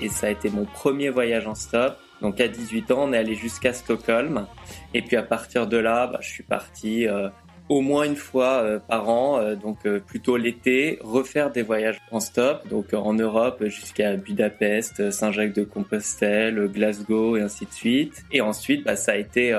Et ça a été mon premier voyage en stop. Donc à 18 ans, on est allé jusqu'à Stockholm. Et puis à partir de là, bah, je suis parti euh, au moins une fois euh, par an, euh, donc plutôt l'été, refaire des voyages en stop, donc en Europe jusqu'à Budapest, Saint-Jacques-de-Compostelle, Glasgow et ainsi de suite. Et ensuite, bah, ça a été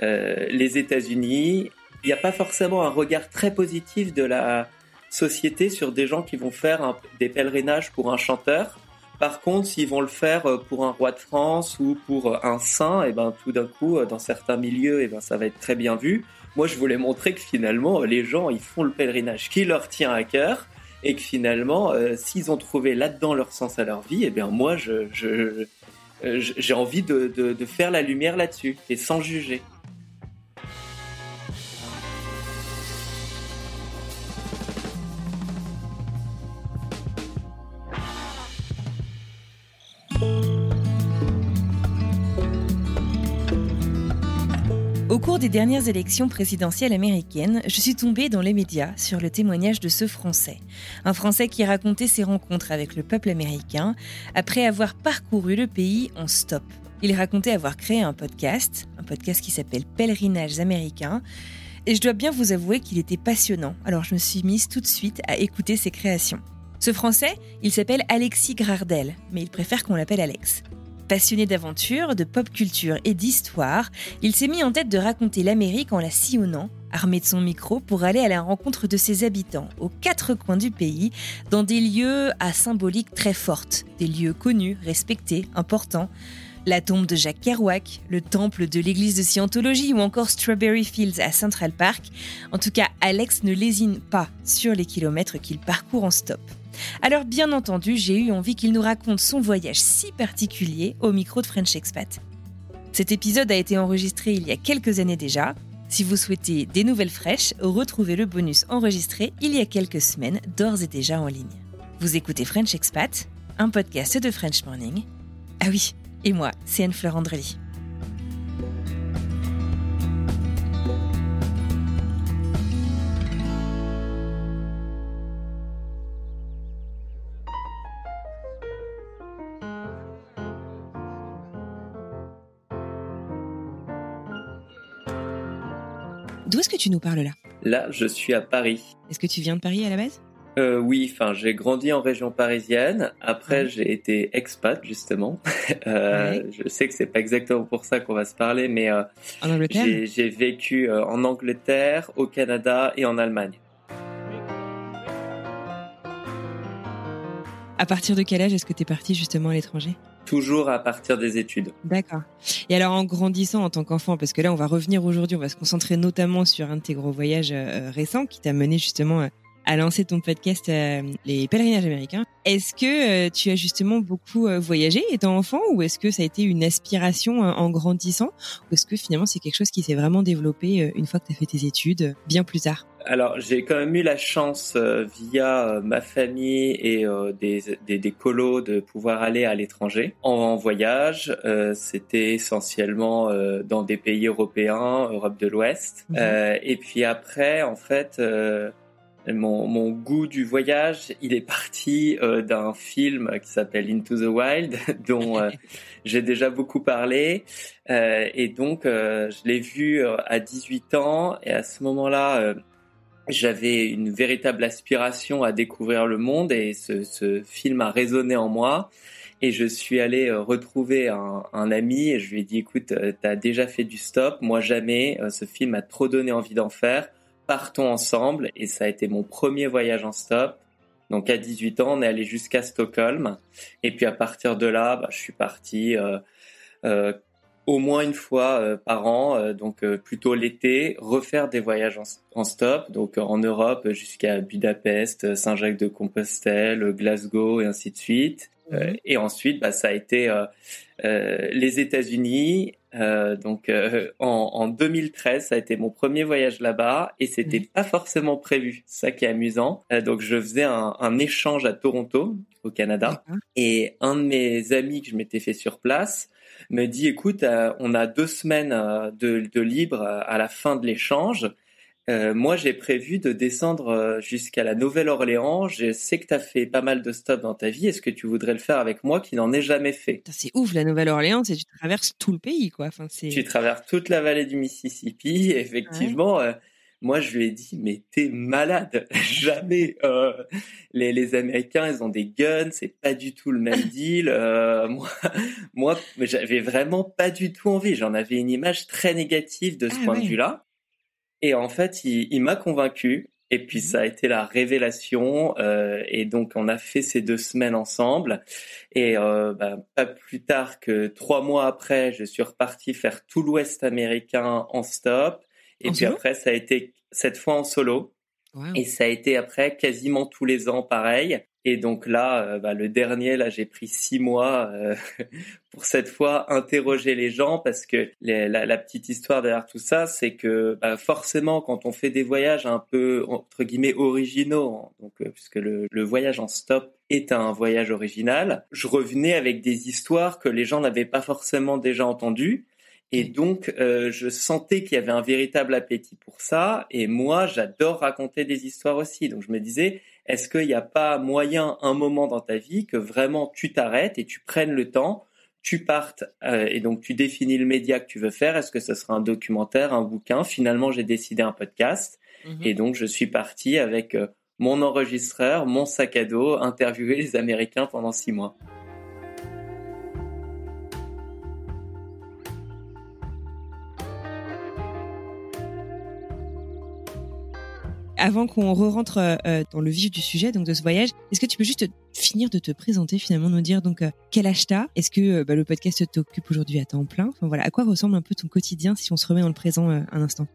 les États-Unis. Il n'y a pas forcément un regard très positif de la société sur des gens qui vont faire des pèlerinages pour un chanteur. Par contre, s'ils vont le faire euh, pour un roi de France ou pour euh, un saint, et ben tout d'un coup, euh, dans certains milieux, et ben ça va être très bien vu. Moi, je voulais montrer que finalement, les gens, ils font le pèlerinage qui leur tient à cœur, et que finalement, s'ils ont trouvé là-dedans leur sens à leur vie, et bien moi, je, j'ai envie de, de faire la lumière là-dessus et sans juger. Des dernières élections présidentielles américaines, je suis tombée dans les médias sur le témoignage de ce Français. Un Français qui racontait ses rencontres avec le peuple américain après avoir parcouru le pays en stop. Il racontait avoir créé un podcast, un podcast qui s'appelle Pèlerinages américains, et je dois bien vous avouer qu'il était passionnant, alors je me suis mise tout de suite à écouter ses créations. Ce Français, il s'appelle Alexis Grardel, mais il préfère qu'on l'appelle Alex. Passionné d'aventure, de pop culture et d'histoire, il s'est mis en tête de raconter l'Amérique en la sillonnant, armé de son micro pour aller à la rencontre de ses habitants aux quatre coins du pays, dans des lieux à symbolique très forte, des lieux connus, respectés, importants. La tombe de Jacques Kerouac, le temple de l'église de Scientologie ou encore Strawberry Fields à Central Park. En tout cas, Alex ne lésine pas sur les kilomètres qu'il parcourt en stop. Alors bien entendu, j'ai eu envie qu'il nous raconte son voyage si particulier au micro de French Expat. Cet épisode a été enregistré il y a quelques années déjà. Si vous souhaitez des nouvelles fraîches, retrouvez le bonus enregistré il y a quelques semaines, d'ores et déjà en ligne. Vous écoutez French Expat, un podcast de French Morning. Ah oui, et moi, c'est Anne-Fleur Andrely. D'où est-ce que tu nous parles là? Là, je suis à Paris. Est-ce que tu viens de Paris à la base? Euh, oui, enfin, j'ai grandi en région parisienne. Après, j'ai été expat justement. Euh. Je sais que c'est pas exactement pour ça qu'on va se parler, mais euh, j'ai vécu en Angleterre, au Canada et en Allemagne. À partir de quel âge est-ce que tu es parti justement à l'étranger? Toujours à partir des études. D'accord. Et alors en grandissant en tant qu'enfant, parce que là on va revenir aujourd'hui, on va se concentrer notamment sur un de tes gros voyages euh, récents qui t'a mené justement à lancer ton podcast euh, Les pèlerinages américains. Est-ce que euh, tu as justement beaucoup euh, voyagé étant enfant ou est-ce que ça a été une aspiration euh, en grandissant ou est-ce que finalement c'est quelque chose qui s'est vraiment développé euh, une fois que tu as fait tes études euh, bien plus tard? Alors, j'ai quand même eu la chance euh, via euh, ma famille et euh, des, des, des colos de pouvoir aller à l'étranger en, en voyage. Euh, C'était essentiellement euh, dans des pays européens, Europe de l'Ouest. Euh, et puis après, en fait, euh, mon, mon goût du voyage, il est parti euh, d'un film qui s'appelle Into the Wild, dont euh, j'ai déjà beaucoup parlé. Euh, et donc, euh, je l'ai vu euh, à 18 ans. Et à ce moment-là, euh, j'avais une véritable aspiration à découvrir le monde. Et ce, ce film a résonné en moi. Et je suis allé retrouver un, un, ami et je lui ai dit, écoute, t'as déjà fait du stop, moi jamais, ce film m'a trop donné envie d'en faire, partons ensemble. Et ça a été mon premier voyage en stop. Donc à 18 ans, on est allé jusqu'à Stockholm. Et puis à partir de là, bah, je suis parti euh, euh, au moins une fois euh, par an, euh, donc euh, plutôt l'été, refaire des voyages en, en stop, donc en Europe jusqu'à Budapest, Saint-Jacques-de-Compostelle, Glasgow et ainsi de suite. Mhm. et ensuite, bah, ça a été les États-Unis, euh, donc euh, en, en, 2013, ça a été mon premier voyage là-bas et c'était pas forcément prévu. Ça qui est amusant. Euh, donc je faisais un, un, échange à Toronto, au Canada, et un de mes amis que je m'étais fait sur place me dit "Écoute, euh, on a deux semaines de, de libre à la fin de l'échange. Euh, moi, j'ai prévu de descendre euh, jusqu'à la Nouvelle-Orléans. Je sais que tu as fait pas mal de stops dans ta vie. Est-ce que tu voudrais le faire avec moi qui n'en ai jamais fait? C'est ouf, la Nouvelle-Orléans, c'est tu traverses tout le pays, quoi. Enfin. Tu traverses toute la vallée du Mississippi. Effectivement, euh, moi, je lui ai dit, mais t'es malade. jamais. les, les Américains, ils ont des guns. C'est pas du tout le même deal. moi, moi, j'avais vraiment pas du tout envie. J'en avais une image très négative de ce ah point de vue-là. Et en fait, il, il m'a convaincu. Et puis ça a été la révélation. Euh, et donc on a fait ces deux semaines ensemble. Et euh, bah, pas plus tard que trois mois après, je suis reparti faire tout l'Ouest américain en stop. Et puis après, ça a été cette fois en solo. Et ça a été après quasiment tous les ans pareil. Et donc là, euh, bah, le dernier, là, j'ai pris six mois euh, pour cette fois interroger les gens parce que la, la, petite histoire derrière tout ça, c'est que bah, forcément, quand on fait des voyages un peu entre guillemets originaux, donc euh, puisque le, le, voyage en stop est un voyage original, je revenais avec des histoires que les gens n'avaient pas forcément déjà entendues. Et donc, euh, je sentais qu'il y avait un véritable appétit pour ça. Et moi, j'adore raconter des histoires aussi. Donc, je me disais, est-ce qu'il n'y a pas moyen, un moment dans ta vie, que vraiment tu t'arrêtes et tu prennes le temps, tu partes euh, et donc tu définis le média que tu veux faire? Est-ce que ce sera un documentaire, un bouquin? Finalement, j'ai décidé un podcast. Mhm. Et donc, je suis parti avec euh, mon enregistreur, mon sac à dos, interviewer les Américains pendant six mois. Avant qu'on re-rentre euh, euh, dans le vif du sujet, donc de ce voyage, est-ce que tu peux juste finir de te présenter finalement, nous dire donc euh, quel âge t'as? Est-ce que bah, le podcast t'occupe aujourd'hui à temps plein? Enfin voilà, à quoi ressemble un peu ton quotidien si on se remet dans le présent un instant?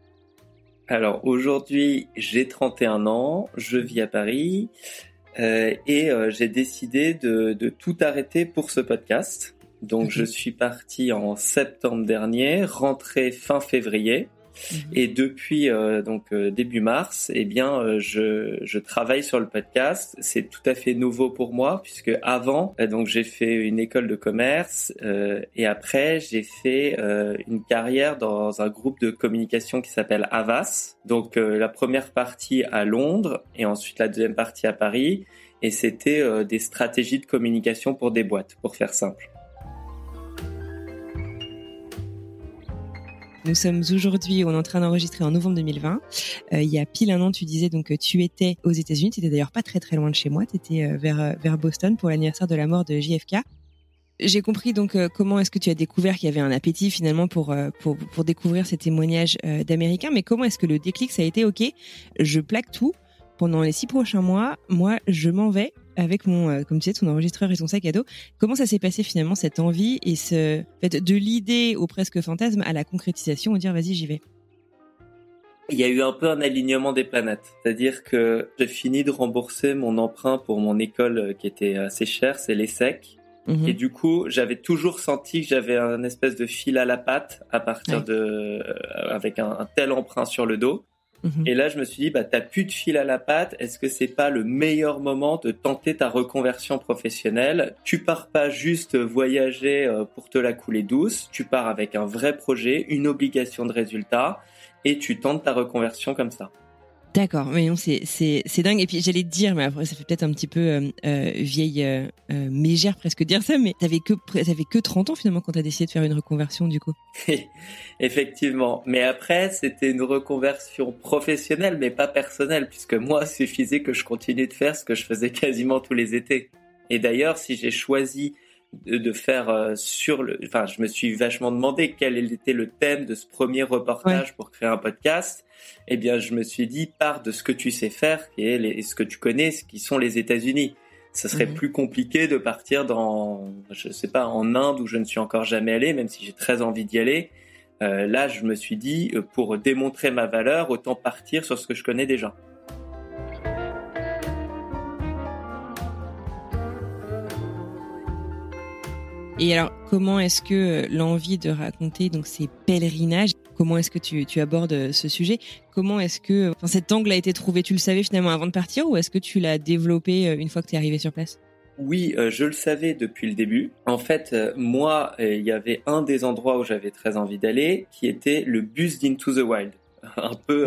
Alors aujourd'hui, j'ai 31 ans, je vis à Paris et j'ai décidé de, de, tout arrêter pour ce podcast. Donc je suis parti en septembre dernier, rentré fin février. Mhm. Et depuis euh, donc euh, début mars, eh bien, euh, je, je travaille sur le podcast. C'est tout à fait nouveau pour moi puisque avant, donc j'ai fait une école de commerce et après j'ai fait une carrière dans un groupe de communication qui s'appelle Avas. Donc la première partie à Londres et ensuite la deuxième partie à Paris. Et c'était des stratégies de communication pour des boîtes, pour faire simple. Nous sommes aujourd'hui, on est en train d'enregistrer en novembre 2020. Euh, il y a pile un an, tu disais donc que tu étais aux États-Unis. Tu étais d'ailleurs pas très très loin de chez moi. Tu étais euh, vers, euh, vers Boston pour l'anniversaire de la mort de JFK. J'ai compris donc comment est-ce que tu as découvert qu'il y avait un appétit finalement pour pour, pour découvrir ces témoignages d'Américains, mais comment est-ce que le déclic ça a été? Ok, je plaque tout pendant les six prochains mois, moi je m'en vais avec mon, euh, comme tu sais, ton enregistreur et ton sac à dos. Comment ça s'est passé finalement cette envie et ce fait de l'idée au presque fantasme à la concrétisation, au dire vas-y j'y vais? Il y a eu un peu un alignement des planètes, c'est-à-dire que j'ai fini de rembourser mon emprunt pour mon école euh, qui était assez chère, c'est l'ESSEC. Mhm. Et du coup, j'avais toujours senti que j'avais un espèce de fil à la patte à partir de, euh, avec un, tel emprunt sur le dos. Mhm. Et là, je me suis dit, bah, t'as plus de fil à la patte. Est-ce que c'est pas le meilleur moment de tenter ta reconversion professionnelle? Tu pars pas juste voyager euh, pour te la couler douce. Tu pars avec un vrai projet, une obligation de résultat, et tu tentes ta reconversion comme ça. D'accord, mais non, c'est dingue. Et puis j'allais te dire, mais après ça fait peut-être un petit peu euh, euh vieille euh, euh, mégère presque dire ça, mais t'avais que t'avais que 30 ans finalement quand t'as décidé de faire une reconversion du coup. Effectivement, mais après c'était une reconversion professionnelle, mais pas personnelle, puisque moi suffisait que je continue de faire ce que je faisais quasiment tous les étés. Et d'ailleurs, si j'ai choisi de, faire sur le. Enfin, je me suis vachement demandé quel était le thème de ce premier reportage pour créer un podcast. Eh bien, je me suis dit, pars de ce que tu sais faire, qui est les, ce que tu connais, ce qui sont les États-Unis. Ça serait mhm. plus compliqué de partir dans, je sais pas, en Inde où je ne suis encore jamais allé, même si j'ai très envie d'y aller. Euh, là, je me suis dit, euh, pour démontrer ma valeur, autant partir sur ce que je connais déjà. Et alors, comment est-ce que euh, l'envie de raconter donc ces pèlerinages, comment est-ce que tu, tu, abordes ce sujet? Comment est-ce que enfin, cet angle a été trouvé? Tu le savais finalement avant de partir ou est-ce que tu l'as développé une fois que tu es arrivé sur place? Oui, euh, je le savais depuis le début. En fait, euh, moi, euh, il y avait un des endroits où j'avais très envie d'aller, qui était le bus d'Into the Wild. un peu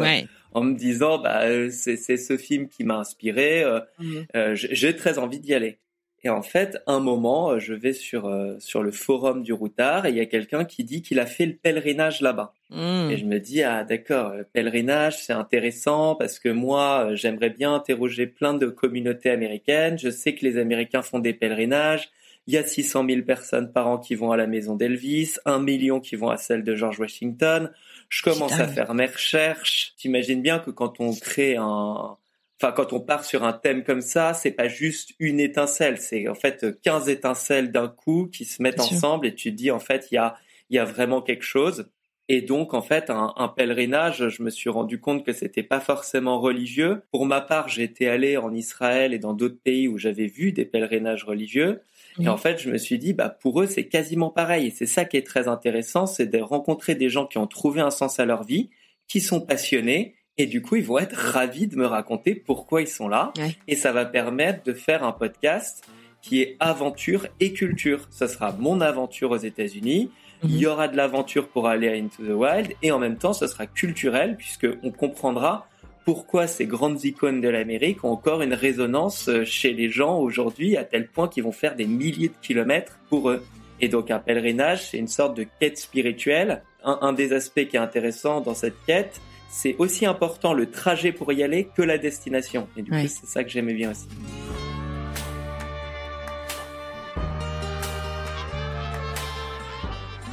en me disant, bah, c'est ce film qui m'a inspiré. Mhm. J'ai très envie d'y aller. Et en fait, un moment, je vais sur sur le forum du Routard et il y a quelqu'un qui dit qu'il a fait le pèlerinage là-bas. Hmm. Et je me dis ah d'accord, pèlerinage, c'est intéressant parce que moi, j'aimerais bien interroger plein de communautés américaines. Je sais que les Américains font des pèlerinages. Il y a 600 000 personnes par an qui vont à la maison d'Elvis, un million qui vont à celle de George Washington. Je commence à faire mes recherches. T'imagines bien que quand on crée un, enfin quand on part sur un thème comme ça, c'est pas juste une étincelle, c'est en fait 15 étincelles d'un coup qui se mettent ensemble et tu te dis en fait il y a il y a vraiment quelque chose. Et donc, en fait, un, un, pèlerinage, je me suis rendu compte que c'était pas forcément religieux. Pour ma part, j'étais allé en Israël et dans d'autres pays où j'avais vu des pèlerinages religieux. Et en fait, je me suis dit, bah, pour eux, c'est quasiment pareil. Et c'est ça qui est très intéressant, c'est de rencontrer des gens qui ont trouvé un sens à leur vie, qui sont passionnés et du coup, ils vont être ravis de me raconter pourquoi ils sont là. Et ça va permettre de faire un podcast qui est aventure et culture. Ce sera mon aventure aux États-Unis. Mhm. Il y aura de l'aventure pour aller à Into the Wild et en même temps, ce sera culturel puisque on comprendra pourquoi ces grandes icônes de l'Amérique ont encore une résonance euh, chez les gens aujourd'hui à tel point qu'ils vont faire des milliers de kilomètres pour eux. Et donc un pèlerinage, c'est une sorte de quête spirituelle. Un, un des aspects qui est intéressant dans cette quête, c'est aussi important le trajet pour y aller que la destination. Et du coup, c'est ça que j'aimais bien aussi.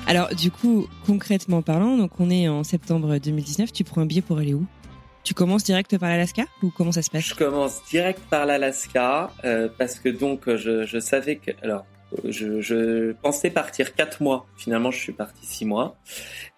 Alors, du coup, concrètement parlant, donc on est en septembre 2019, tu prends un billet pour aller où? Tu commences direct par l'Alaska ou comment ça se passe? Je commence direct par l'Alaska euh, parce que donc je, je savais que alors je, je, pensais partir quatre mois. Finalement, je suis parti six mois.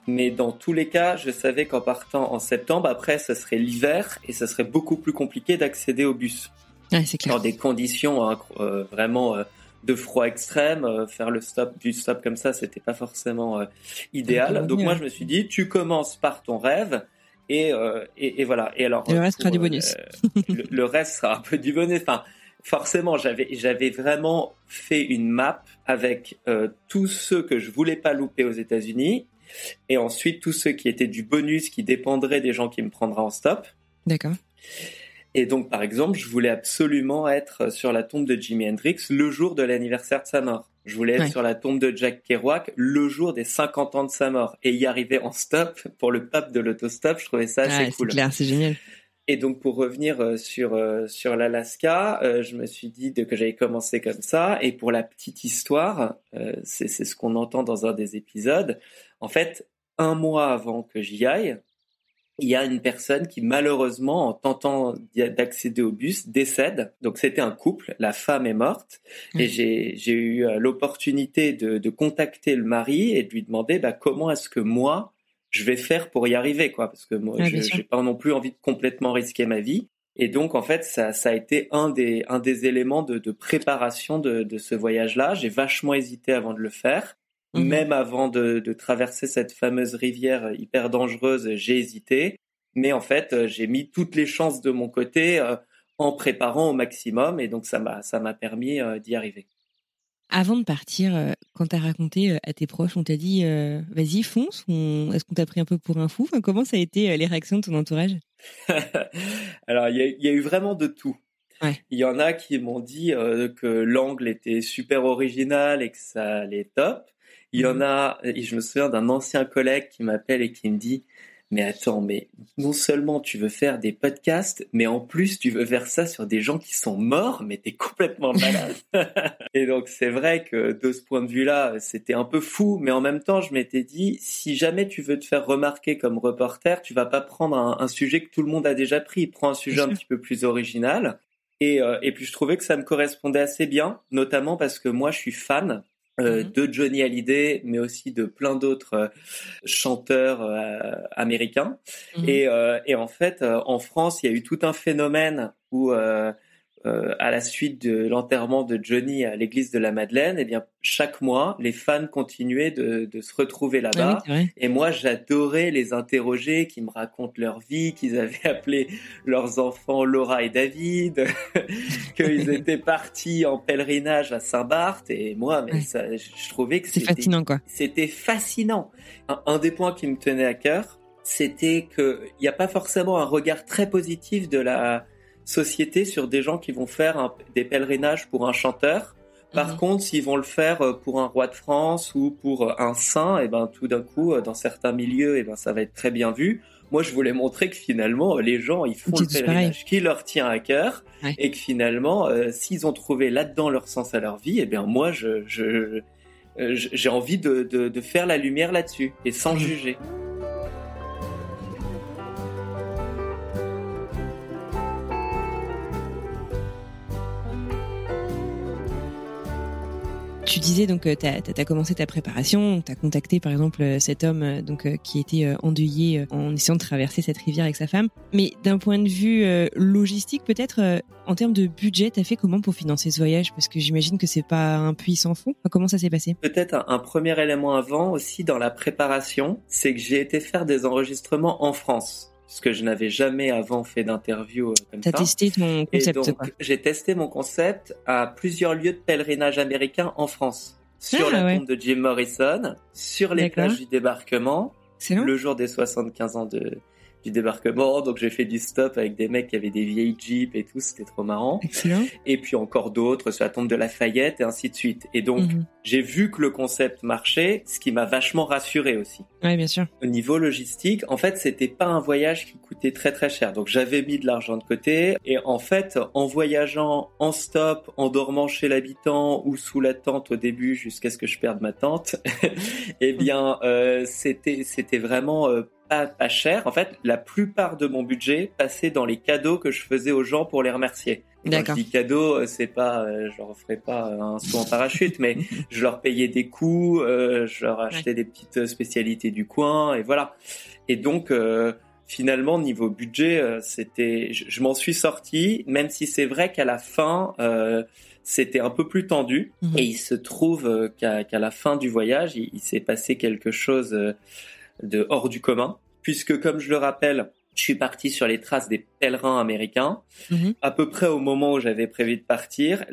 Mais dans tous les cas, je savais qu'en partant en septembre, après, ce serait l'hiver et ce serait beaucoup plus compliqué d'accéder au bus. Ouais, c'est clair. Dans des conditions hein, euh, vraiment euh, de froid extrême, euh, faire le stop du stop comme ça, c'était pas forcément idéal. Donc moi, je me suis dit, tu commences par ton rêve. Et, et, et voilà. Et alors, le reste sera du bonus. le, le, reste sera un peu du bonus. Enfin, forcément, j'avais j'avais vraiment fait une map avec euh, tous ceux que je voulais pas louper aux États-Unis et ensuite tous ceux qui étaient du bonus qui dépendraient des gens qui me prendraient en stop. D'accord. Et donc, par exemple, je voulais absolument être sur la tombe de Jimi Hendrix le jour de l'anniversaire de sa mort. Je voulais être sur la tombe de Jack Kerouac le jour des 50 ans de sa mort et y arriver en stop pour le pape de l'autostop. Je trouvais ça assez cool. C'est clair, c'est génial. Et donc pour revenir euh, sur euh, sur l'Alaska, euh, je me suis dit que j'allais commencer comme ça. Et pour la petite histoire, c'est c'est ce qu'on entend dans un des épisodes. En fait, un mois avant que j'y aille, il y a une personne qui malheureusement, en tentant d'accéder au bus, décède. Donc c'était un couple, la femme est morte, et j'ai j'ai eu l'opportunité de, de contacter le mari et de lui demander bah, comment est-ce que moi je vais faire pour y arriver, quoi, parce que moi, je j'ai pas non plus envie de complètement risquer ma vie. Et donc, en fait, ça, ça a été un des, un des éléments de, de préparation de, de ce voyage-là. J'ai vachement hésité avant de le faire. Mhm. Même avant de, de, traverser cette fameuse rivière hyper dangereuse, j'ai hésité. Mais en fait, j'ai mis toutes les chances de mon côté euh, en préparant au maximum. Et donc, ça m'a, ça m'a permis euh, d'y arriver. Avant de partir, euh, quand tu as raconté euh, à tes proches, on t'a dit euh, vas-y, fonce Est-ce qu'on t'a pris un peu pour un fou? Comment ça a été les réactions de ton entourage? Alors, il y, a eu vraiment de tout. Il y en a qui m'ont dit que l'angle était super original et que ça allait top. Il y en mhm. a, et je me souviens d'un ancien collègue qui m'appelle et qui me dit mais attends, mais non seulement tu veux faire des podcasts, mais en plus tu veux faire ça sur des gens qui sont morts, mais t'es complètement malade. et donc c'est vrai que de ce point de vue-là, c'était un peu fou, mais en même temps, je m'étais dit, si jamais tu veux te faire remarquer comme reporter, tu vas pas prendre un, sujet que tout le monde a déjà pris. Prends un sujet un petit peu plus original. Et, euh, et puis je trouvais que ça me correspondait assez bien, notamment parce que moi je suis fan euh, mmh de Johnny Hallyday, mais aussi de plein d'autres euh, chanteurs euh, américains. Mmh et, et, en fait, en France, il y a eu tout un phénomène où euh, à la suite de l'enterrement de Johnny à l'église de la Madeleine, eh bien chaque mois, les fans continuaient de, de se retrouver ah là-bas. et moi, j'adorais les interroger, qui me racontent leur vie, qu'ils avaient appelé leurs enfants Laura et David, qu'ils étaient partis en pèlerinage à Saint-Barth. Et moi, mais ça, je trouvais que c'était fascinant, quoi. C'était fascinant. Un, un des points qui me tenait à cœur, c'était qu'il n'y a pas forcément un regard très positif de la société sur des gens qui vont faire des pèlerinages pour un chanteur. Par mhm. contre, s'ils vont le faire euh, pour un roi de France ou pour euh, un saint, et eh ben tout d'un coup, euh, dans certains milieux, et eh ben ça va être très bien vu. Moi, je voulais montrer que finalement, les gens, ils font le pèlerinage qui leur tient à cœur, et que finalement, s'ils ont trouvé là-dedans leur sens à leur vie, et eh bien moi, je, j'ai envie de, de, faire la lumière là-dessus et sans mhm. juger. Tu disais donc euh, tu as, commencé ta préparation, tu as contacté par exemple euh, cet homme euh, donc qui était endeuillé en essayant de traverser cette rivière avec sa femme. Mais d'un point de vue logistique, peut-être en termes de budget, tu as fait comment pour financer ce voyage? Parce que j'imagine que c'est pas un puits sans fond. comment ça s'est passé? Peut-être un, premier élément avant aussi dans la préparation, c'est que j'ai été faire des enregistrements en France parce que je n'avais jamais avant fait d'interview euh, comme ça. T'as testé ton concept J'ai testé mon concept à plusieurs lieux de pèlerinage américains en France. Sur ah, la tombe de Jim Morrison, sur les plages du débarquement, le jour des 75 ans de, du débarquement. Donc j'ai fait du stop avec des mecs qui avaient des vieilles jeeps et tout, c'était trop marrant. Excellent. Et puis encore d'autres sur la tombe de Lafayette et ainsi de suite. Et donc mhm. J'ai vu que le concept marchait, ce qui m'a vachement rassuré aussi. Oui, bien sûr. Au niveau logistique, en fait, c'était pas un voyage qui coûtait très très cher. Donc j'avais mis de l'argent de côté et en fait, en voyageant en stop, en dormant chez l'habitant ou sous la tente au début jusqu'à ce que je perde ma tente, eh bien euh, c'était c'était vraiment euh, pas, cher. En fait, la plupart de mon budget passait dans les cadeaux que je faisais aux gens pour les remercier. Quand je dis cadeau, euh, c'est pas, euh, je leur ferai pas un saut en parachute, mais je leur payais des coups, euh, je leur achetais des petites spécialités du coin, et voilà. Et donc, finalement, niveau budget, c'était, je, m'en suis sorti, même si c'est vrai qu'à la fin, c'était un peu plus tendu. Mhm. Et il se trouve qu'à la fin du voyage, il s'est passé quelque chose de hors du commun, puisque comme je le rappelle, je suis parti sur les traces des pèlerins américains. Mhm. À peu près au moment où j'avais prévu de partir,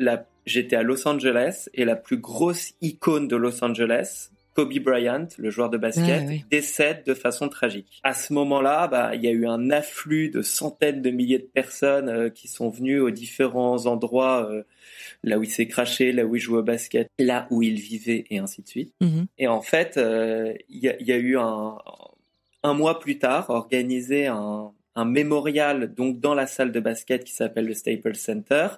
j'étais à Los Angeles et la plus grosse icône de Los Angeles, Kobe Bryant, le joueur de basket, ah, décède de façon tragique. À ce moment-là, bah, il y a eu un afflux de centaines de milliers de personnes euh, qui sont venues aux différents endroits, euh, là où il s'est craché, là où il jouait au basket, là où il vivait, et ainsi de suite. Mhm. Et en fait, euh, il y, a, eu un, un mois plus tard, organisé un, un mémorial donc dans la salle de basket qui s'appelle le Staples Center,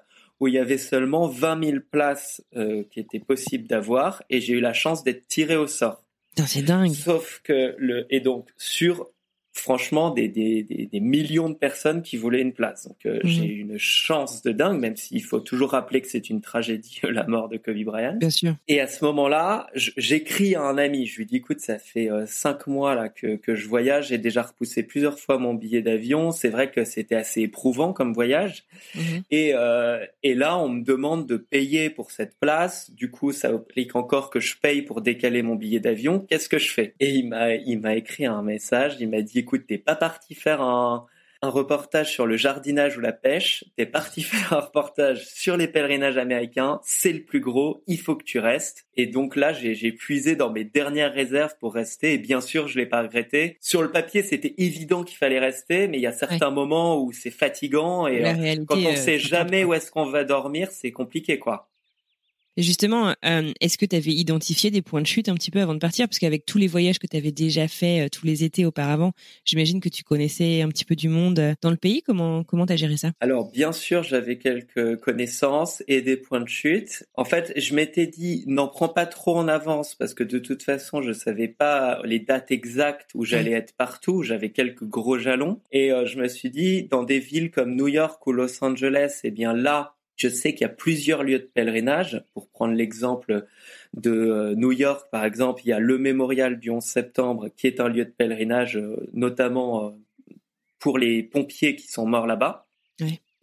où il y avait seulement 20 000 places euh, qui étaient possibles d'avoir et j'ai eu la chance d'être tiré au sort. C'est dingue. Sauf que le et donc sur franchement des, des, des, millions de personnes qui voulaient une place. Donc euh, j'ai eu une chance de dingue, même s'il faut toujours rappeler que c'est une tragédie la mort de Kobe Bryant. Bien sûr. Et à ce moment-là, j'écris à un ami, je lui dis écoute, ça fait euh, cinq mois là que, que je voyage, j'ai déjà repoussé plusieurs fois mon billet d'avion. C'est vrai que c'était assez éprouvant comme voyage. Mhm. Et, euh, et là, on me demande de payer pour cette place. Du coup, ça implique encore que je paye pour décaler mon billet d'avion. Qu'est-ce que je fais? Et il m'a il m'a écrit un message. Il m'a dit écoute, t'es pas parti faire un, reportage sur le jardinage ou la pêche, t'es parti faire un reportage sur les pèlerinages américains, c'est le plus gros, il faut que tu restes. Et donc là, j'ai puisé dans mes dernières réserves pour rester, et bien sûr, je l'ai pas regretté. Sur le papier, c'était évident qu'il fallait rester, mais il y a certains moments où c'est fatigant, et euh, quand on sait euh, jamais où est-ce qu'on va dormir, c'est compliqué, quoi. Justement, euh, est-ce que tu avais identifié des points de chute un petit peu avant de partir? Parce qu'avec tous les voyages que tu avais déjà fait euh, tous les étés auparavant, j'imagine que tu connaissais un petit peu du monde euh, dans le pays. Comment comment t'as géré ça? Alors bien sûr, j'avais quelques connaissances et des points de chute. En fait, je m'étais dit n'en prends pas trop en avance parce que de toute façon, je savais pas les dates exactes où j'allais être partout. J'avais quelques gros jalons et je me suis dit dans des villes comme New York ou Los Angeles, eh bien là je sais qu'il y a plusieurs lieux de pèlerinage. Pour prendre l'exemple de euh, New York, par exemple, il y a le mémorial du 11 septembre, qui est un lieu de pèlerinage, euh, notamment euh, pour les pompiers qui sont morts là-bas.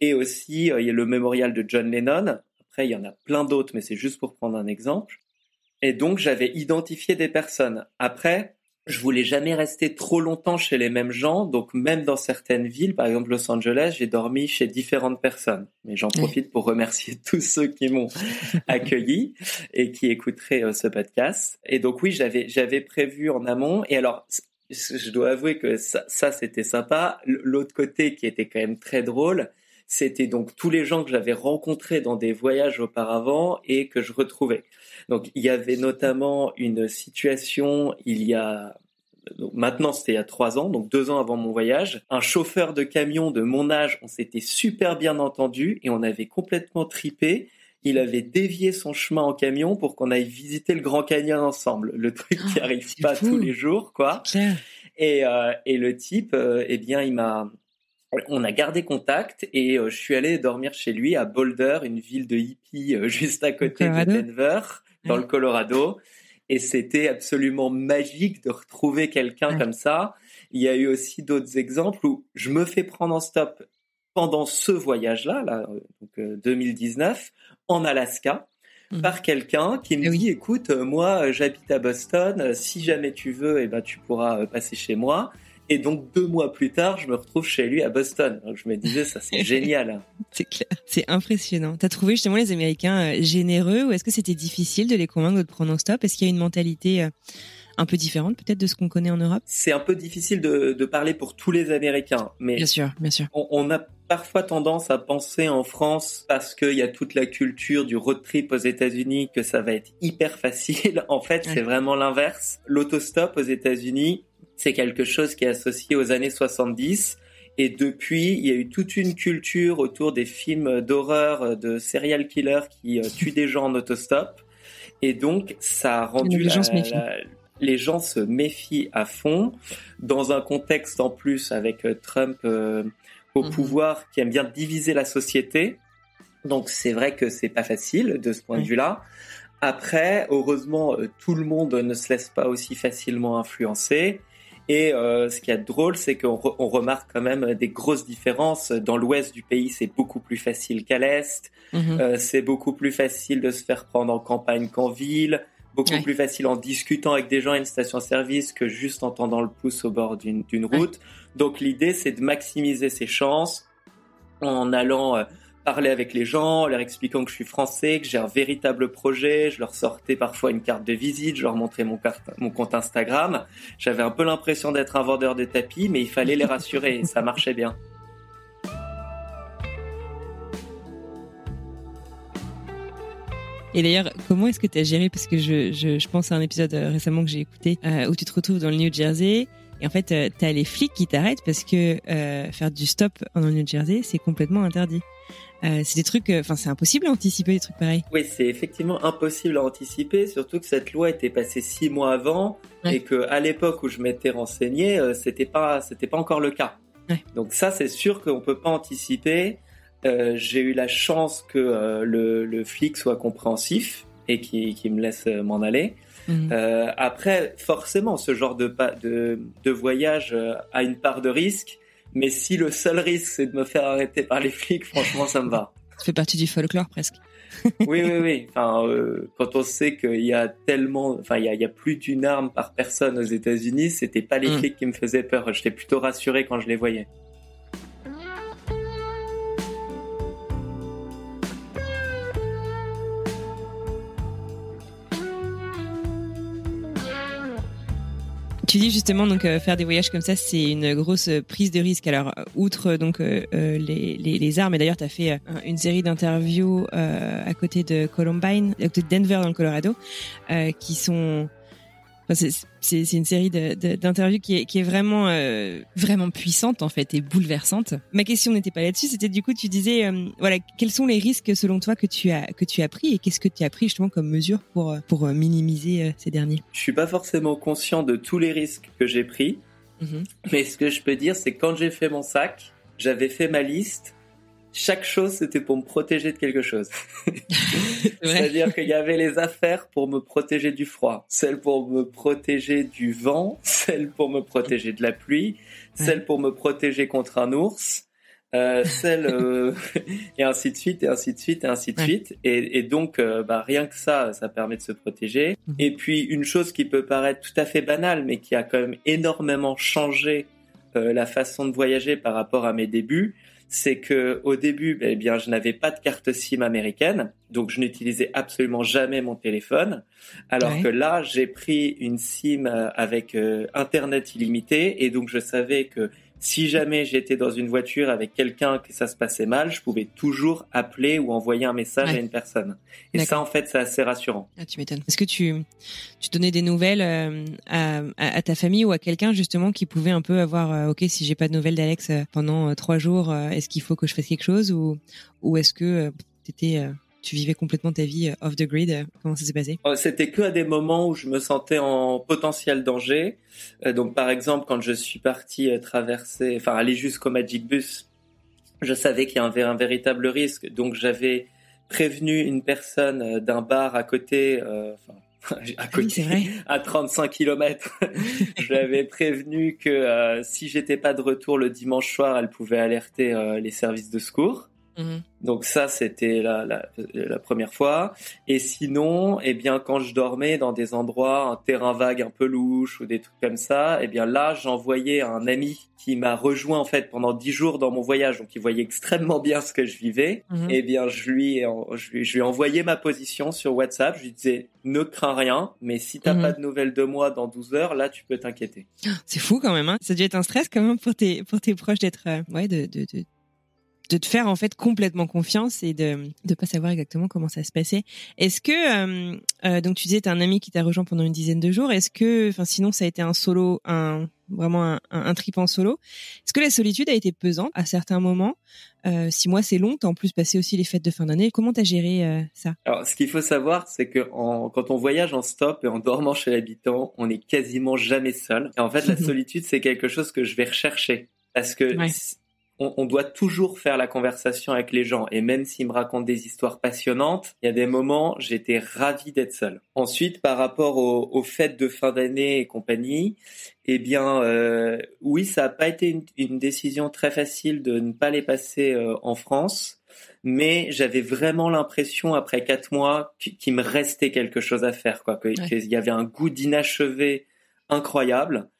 Et aussi, il y a le mémorial de John Lennon. Après, il y en a plein d'autres, mais c'est juste pour prendre un exemple. Et donc, j'avais identifié des personnes. Après, je voulais jamais rester trop longtemps chez les mêmes gens, donc même dans certaines villes, par exemple Los Angeles, j'ai dormi chez différentes personnes. Mais j'en profite pour remercier tous ceux qui m'ont accueilli et qui écouteraient euh, ce podcast. Et donc oui, j'avais j'avais prévu en amont. Et alors, je dois avouer que ça, ça c'était sympa. L'autre côté qui était quand même très drôle, c'était donc tous les gens que j'avais rencontrés dans des voyages auparavant et que je retrouvais. Donc il y avait notamment une situation il y a maintenant c'était il y a trois ans, donc deux ans avant mon voyage, un chauffeur de camion de mon âge, on s'était super bien entendu et on avait complètement tripé. Il avait dévié son chemin en camion pour qu'on aille visiter le Grand Canyon ensemble. Le truc qui oh, arrive pas tous les jours, quoi. Et, euh, et le type, euh, eh bien, il m'a, on a gardé contact et euh, je suis allé dormir chez lui à Boulder, une ville de hippies juste à côté de Denver dans le Colorado. Et c'était absolument magique de retrouver quelqu'un comme ça. Il y a eu aussi d'autres exemples où je me fais prendre en stop pendant ce voyage-là, là, donc 2019, euh, en Alaska, mmh. par quelqu'un qui me eh dit, écoute, euh, moi, j'habite à Boston. Si jamais tu veux, eh ben, tu pourras euh, passer chez moi. Et donc deux mois plus tard, je me retrouve chez lui à Boston. Donc je me disais, ça c'est génial. C'est clair, c'est impressionnant. T'as trouvé justement les Américains euh, généreux ou est-ce que c'était difficile de les convaincre de prendre en stop? Est-ce qu'il y a une mentalité euh, un peu différente peut-être de ce qu'on connaît en Europe? C'est un peu difficile de, de, parler pour tous les Américains, mais bien sûr, bien sûr. On, on a parfois tendance à penser en France parce qu'il y a toute la culture du road trip aux États-Unis que ça va être hyper facile. En fait, c'est vraiment l'inverse. L'autostop aux États-Unis, c'est quelque chose qui est associé aux années 70. Et depuis, il y a eu toute une culture autour des films d'horreur de serial killers qui euh, tuent des gens en autostop. Et donc, ça a rendu les, gens se les gens se méfient à fond dans un contexte en plus avec euh, Trump euh, au mhm. pouvoir qui aime bien diviser la société. Donc, c'est vrai que c'est pas facile de ce point de vue-là. Après, heureusement, tout le monde ne se laisse pas aussi facilement influencer. Et euh, ce qui est drôle, c'est qu'on on remarque quand même des grosses différences. Dans l'ouest du pays, c'est beaucoup plus facile qu'à l'est. Mhm. Euh, c'est beaucoup plus facile de se faire prendre en campagne qu'en ville. Beaucoup plus facile en discutant avec des gens à une station-service que juste en tendant le pouce au bord d'une route. Donc l'idée, c'est de maximiser ses chances en allant euh, parler avec les gens, leur expliquant que je suis français, que j'ai un véritable projet. Je leur sortais parfois une carte de visite, je leur montrais mon, compte Instagram. J'avais un peu l'impression d'être un vendeur de tapis, mais il fallait les rassurer ça marchait bien. Et d'ailleurs, comment est-ce que tu as géré? Parce que je, pense à un épisode euh, récemment que j'ai écouté euh, où tu te retrouves dans le New Jersey. Et en fait, euh, tu as les flics qui t'arrêtent parce que faire du stop dans le New Jersey, c'est complètement interdit. Euh, c'est des trucs, euh, enfin c'est impossible à anticiper des trucs pareils. Oui, c'est effectivement impossible à anticiper, surtout que cette loi était passée six mois avant et que à l'époque où je m'étais renseigné, euh, c'était pas c'était pas encore le cas. Donc ça, c'est sûr qu'on peut pas anticiper. J'ai eu la chance que le, le, flic soit compréhensif et qui, qui me laisse m'en aller. Mhm. après, forcément, ce genre de, de, de voyage a une part de risque mais si le seul risque c'est de me faire arrêter par les flics, franchement, ça me va. Ça fait partie du folklore presque. oui, oui, oui. Enfin, euh, quand on sait qu'il y a tellement, enfin, il y a, il y a plus d'une arme par personne aux États-Unis, c'était pas les mm. flics qui me faisaient peur. J'étais plutôt rassuré quand je les voyais. Tu dis justement donc faire des voyages comme ça, c'est une grosse prise de risque. Alors outre donc les, les, les, armes, et d'ailleurs tu fait une série d'interviews à côté de Columbine, à côté de Denver dans le Colorado, qui sont c'est une série d'interviews qui est, qui est vraiment euh, vraiment puissante en fait et bouleversante. Ma question n'était pas là-dessus, c'était du coup tu disais euh, voilà quels sont les risques selon toi que tu as que tu as pris et qu'est-ce que tu as pris justement comme mesure pour pour minimiser ces derniers? Je suis pas forcément conscient de tous les risques que j'ai pris, mm-hmm. mais ce que je peux dire c'est quand j'ai fait mon sac, j'avais fait ma liste chaque chose, c'était pour me protéger de quelque chose. C'est-à-dire qu'il y avait les affaires pour me protéger du froid, celles pour me protéger du vent, celles pour me protéger de la pluie, celles pour me protéger contre un ours, euh, celles euh, et ainsi de suite et ainsi de suite et ainsi de suite. Et, et donc, euh, bah, rien que ça, ça permet de se protéger. Mhm. Et puis une chose qui peut paraître tout à fait banale, mais qui a quand même énormément changé la façon de voyager par rapport à mes débuts c'est que au début, eh bien, je n'avais pas de carte SIM américaine, donc je n'utilisais absolument jamais mon téléphone. Alors que là, j'ai pris une SIM euh, avec euh, internet illimité, et donc je savais que si jamais j'étais dans une voiture avec quelqu'un que ça se passait mal, je pouvais toujours appeler ou envoyer un message à une personne. Et ça, en fait, c'est assez rassurant. Ah, tu m'étonnes. Est-ce que tu, tu donnais des nouvelles euh, à, à, ta famille ou à quelqu'un justement qui pouvait un peu avoir, euh, ok, si j'ai pas de nouvelles d'Alex euh, pendant trois jours, est-ce qu'il faut que je fasse quelque chose ou, ou est-ce que tu étais tu vivais complètement ta vie euh, off the grid. Euh, comment ça s'est passé? Oh, C'était que à des moments où je me sentais en potentiel danger. Euh, donc par exemple, quand je suis parti traverser, enfin aller jusqu'au Magic Bus, je savais qu'il y avait un véritable risque. Donc j'avais prévenu une personne d'un bar à côté, enfin, à côté, à 35 km. je l'avais prévenu que si j'étais pas de retour le dimanche soir, elle pouvait alerter les services de secours. Mhm. Donc ça, c'était la, la, première fois. Et sinon, eh bien, quand je dormais dans des endroits, un terrain vague un peu louche ou des trucs comme ça, eh bien là, j'envoyais un ami qui m'a rejoint en fait pendant dix jours dans mon voyage, donc il voyait extrêmement bien ce que je vivais. Mhm. Eh bien, je lui, je lui, je lui ai envoyé ma position sur WhatsApp. Je lui disais, ne crains rien, mais si t'as mhm. pas de nouvelles de moi dans 12 heures, là, tu peux t'inquiéter. C'est fou quand même. Hein ça a dû être un stress quand même pour tes, pour tes proches d'être, euh, ouais, de, de, de de te faire en fait complètement confiance et de de pas savoir exactement comment ça se passait. Est-ce que euh, euh, donc tu disais t'as un ami qui t'a rejoint pendant une dizaine de jours. Est-ce que enfin sinon ça a été un solo un vraiment un, un, trip en solo. Est-ce que la solitude a été pesante à certains moments? Euh, Six mois, c'est long. T'as en plus passé aussi les fêtes de fin d'année. Comment t'as géré euh, ça? Alors, ce qu'il faut savoir, c'est que en, quand on voyage en stop et en dormant chez l'habitant, on est quasiment jamais seul. Et en fait, la solitude, c'est quelque chose que je vais rechercher parce que on, doit toujours faire la conversation avec les gens. Et même s'ils me racontent des histoires passionnantes, il y a des moments, j'étais ravi d'être seul. Ensuite, par rapport aux, fêtes de fin d'année et compagnie, eh bien, euh, oui, ça n'a pas été une, décision très facile de ne pas les passer euh, en France, mais j'avais vraiment l'impression, après quatre mois, qu'il me restait quelque chose à faire, quoi, qu'il y avait un goût d'inachevé incroyable.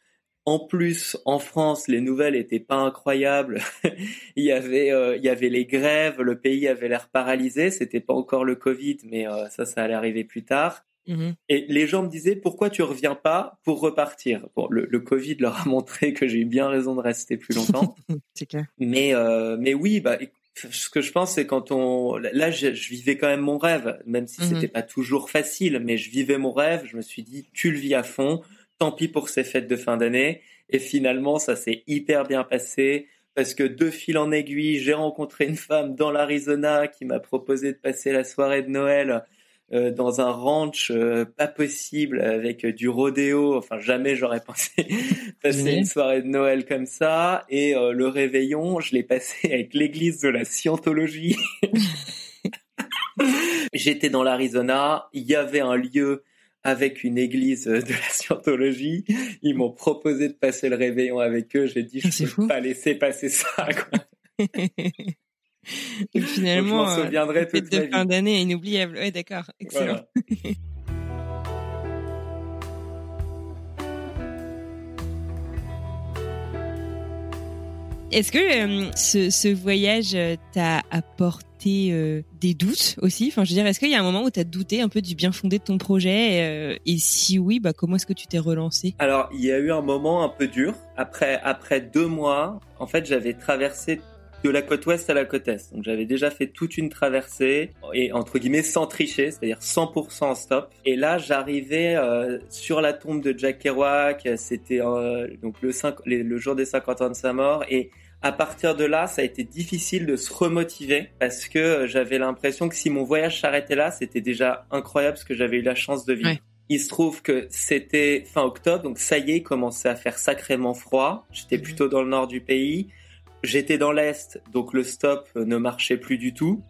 En plus, en France, les nouvelles étaient pas incroyables. il y avait, euh, il y avait les grèves, le pays avait l'air paralysé. C'était pas encore le Covid, mais euh, ça, ça allait arriver plus tard. Mmh Et les gens me disaient pourquoi tu reviens pas pour repartir? Bon, le, Covid leur a montré que j'ai eu bien raison de rester plus longtemps. c'est clair. Mais euh, mais oui, bah ce que je pense c'est quand on là je, vivais quand même mon rêve, même si mmh c'était pas toujours facile, mais je vivais mon rêve. Je me suis dit tu le vis à fond tant pis pour ces fêtes de fin d'année. Et finalement, ça s'est hyper bien passé parce que deux fil en aiguille, j'ai rencontré une femme dans l'Arizona qui m'a proposé de passer la soirée de Noël euh, dans un ranch euh, pas possible avec du rodéo. Enfin, jamais j'aurais pensé passer une soirée de Noël comme ça. Et euh, le réveillon, je l'ai passé avec l'église de la scientologie. J'étais dans l'Arizona, il y avait un lieu avec une église de la scientologie. Ils m'ont proposé de passer le réveillon avec eux. J'ai dit, je peux pas laisser passer ça. Et finalement, je m'en souviendrai toute de fin d'année inoubliable. Ouais, d'accord. Excellent. Est-ce que euh, ce, voyage euh, t'a apporté euh, des doutes aussi? Enfin, je veux dire, est-ce qu'il y a un moment où tu as douté un peu du bien fondé de ton projet Et si oui, bah, comment est-ce que tu t'es relancé? Alors, il y a eu un moment un peu dur. Après, après deux mois, en fait, j'avais traversé de la côte ouest à la côte est. Donc j'avais déjà fait toute une traversée et entre guillemets sans tricher, c'est-à-dire 100% en stop. Et là j'arrivais euh, sur la tombe de Jack Kerouac, c'était euh, donc le, le jour des 50 ans de sa mort et à partir de là, ça a été difficile de se remotiver parce que j'avais l'impression que si mon voyage s'arrêtait là, c'était déjà incroyable ce que j'avais eu la chance de vivre. Il se trouve que c'était fin octobre, donc ça y est, il commençait à faire sacrément froid. J'étais mhm. plutôt dans le nord du pays. J'étais dans l'est, donc le stop ne marchait plus du tout.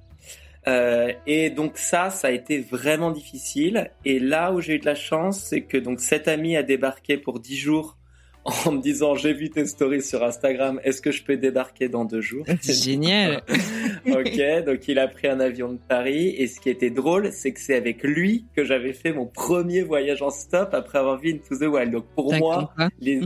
Euh, et donc ça, ça a été vraiment difficile. Et là où j'ai eu de la chance, c'est que donc cet ami a débarqué pour dix jours en me disant j'ai vu tes stories sur Instagram, est-ce que je peux débarquer dans deux jours? Génial. ok, donc il a pris un avion de Paris et ce qui était drôle, c'est que c'est avec lui que j'avais fait mon premier voyage en stop après avoir vu Into the Wild. Donc pour moi,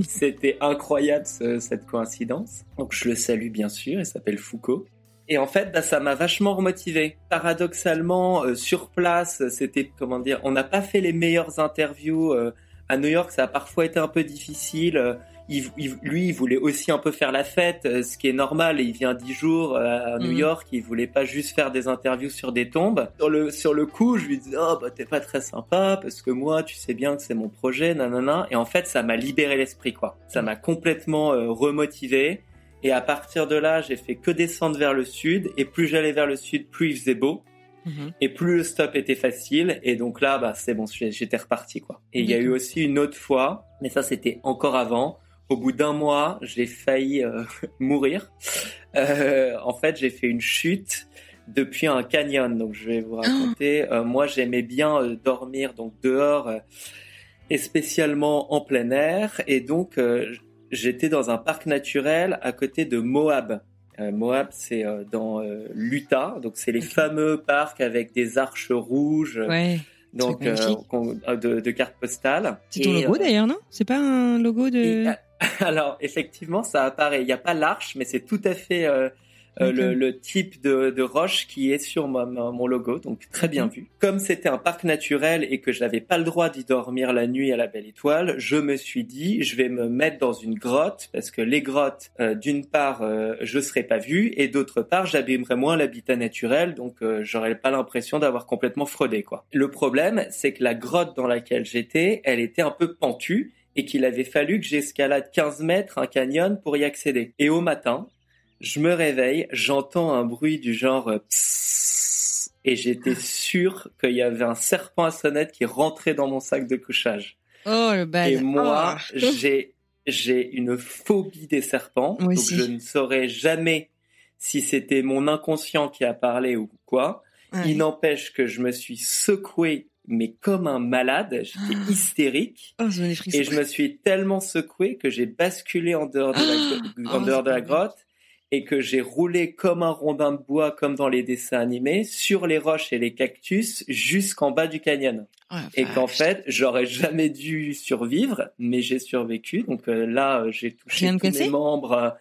c'était incroyable cette coïncidence. Donc je le salue bien sûr, il s'appelle Foucault. Et en fait, bah, ça m'a vachement remotivé. Paradoxalement, euh, sur place, c'était comment dire, on n'a pas fait les meilleures interviews. Euh, à New York, ça a parfois été un peu difficile. Il, lui, il voulait aussi un peu faire la fête, euh, ce qui est normal. Il vient dix jours euh, à New mhm. York. Il voulait pas juste faire des interviews sur des tombes. Sur le sur le coup, je lui dis oh bah t'es pas très sympa parce que moi, tu sais bien que c'est mon projet, nanana. Et en fait, ça m'a libéré l'esprit quoi. Ça m'a complètement euh, remotivé. Et à partir de là, j'ai fait que descendre vers le sud. Et plus j'allais vers le sud, plus il faisait beau. Mhm. Et plus le stop était facile, et donc là, bah, c'est bon, j'étais reparti, quoi. Et il y a eu aussi une autre fois, mais ça, c'était encore avant. Au bout d'un mois, j'ai failli euh, mourir. Euh, en fait, j'ai fait une chute depuis un canyon. Donc, je vais vous raconter. Euh, moi, j'aimais bien euh, dormir donc dehors, et spécialement en plein air. Et donc, j'étais dans un parc naturel à côté de Moab. Euh, Moab, c'est euh, dans euh, l'Utah, donc c'est les fameux parcs avec des arches rouges. donc de, de, cartes postales. C'est ton logo d'ailleurs, non? C'est pas un logo de. alors effectivement, ça apparaît. Il n'y a pas l'arche, mais c'est tout à fait euh, le, le, type de, de, roche qui est sur mon logo, donc très bien vu. Comme c'était un parc naturel et que je n'avais pas le droit d'y dormir la nuit à la belle étoile, je me suis dit je vais me mettre dans une grotte parce que les grottes, euh, d'une part, euh, je serais pas vu et d'autre part, j'abîmerais moins l'habitat naturel, donc euh, j'aurais pas l'impression d'avoir complètement fraudé quoi. Le problème, c'est que la grotte dans laquelle j'étais, elle était un peu pentue et qu'il avait fallu que j'escalade 15 mètres un canyon pour y accéder. Et au matin, je me réveille, j'entends un bruit du genre euh, et j'étais sûr qu'il y avait un serpent à sonnette qui rentrait dans mon sac de couchage. Oh le bal. Et moi, oh. j'ai j'ai une phobie des serpents, donc je ne saurais jamais si c'était mon inconscient qui a parlé ou quoi. Il n'empêche que je me suis secoué mais comme un malade, j'étais ah. hystérique oh, et je me suis tellement secoué que j'ai basculé en dehors de la, en oh, dehors de la grotte et que j'ai roulé comme un rondin de bois, comme dans les dessins animés, sur les roches et les cactus jusqu'en bas du canyon. Oh et qu'en fait, j'aurais jamais dû survivre, mais j'ai survécu. Donc euh, là, j'ai touché tous mes membres.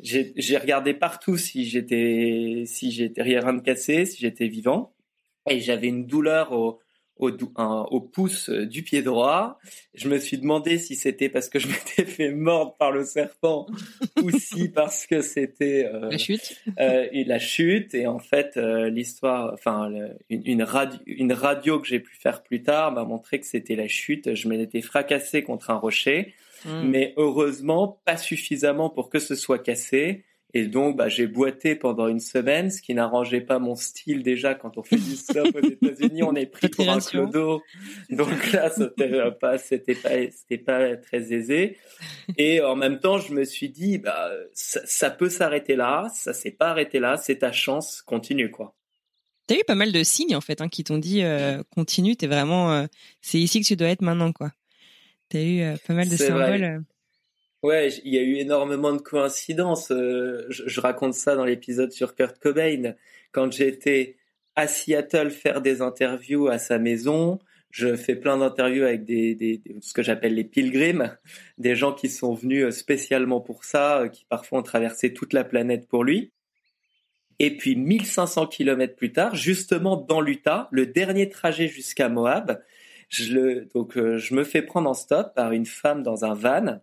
J'ai regardé partout si j'étais si j'étais rien de cassé, si j'étais vivant. Et j'avais une douleur au, au, au, pouce euh, du pied droit. Je me suis demandé si c'était parce que je m'étais fait mordre par le serpent ou si parce que c'était euh, la chute. euh, la chute. Et en fait, euh, l'histoire, enfin une, une, radio, une radio que j'ai pu faire plus tard m'a montré que c'était la chute. Je m'étais fracassé contre un rocher, hmm. mais heureusement pas suffisamment pour que ce soit cassé. Et donc, bah, j'ai boité pendant une semaine, ce qui n'arrangeait pas mon style déjà quand on fait du stop aux États-Unis, on est pris pour un clodo. Donc là, c'était pas, c'était pas, c'était pas très aisé. Et en même temps, je me suis dit, bah, ça, peut s'arrêter là, ça s'est pas arrêté là, c'est ta chance, continue quoi. T'as eu pas mal de signes en fait hein, qui t'ont dit euh, continue, t'es vraiment, euh, c'est ici que tu dois être maintenant quoi. T'as eu euh, pas mal de symboles. Ouais, il y a eu énormément de coïncidences. Euh, je, raconte ça dans l'épisode sur Kurt Cobain. Quand j'étais à Seattle faire des interviews à sa maison, je fais plein d'interviews avec des, des, ce que j'appelle les pilgrims, des gens qui sont venus spécialement pour ça, qui parfois ont traversé toute la planète pour lui. Et puis 1500 kilomètres plus tard, justement dans l'Utah, le dernier trajet jusqu'à Moab, je le, donc euh, je me fais prendre en stop par une femme dans un van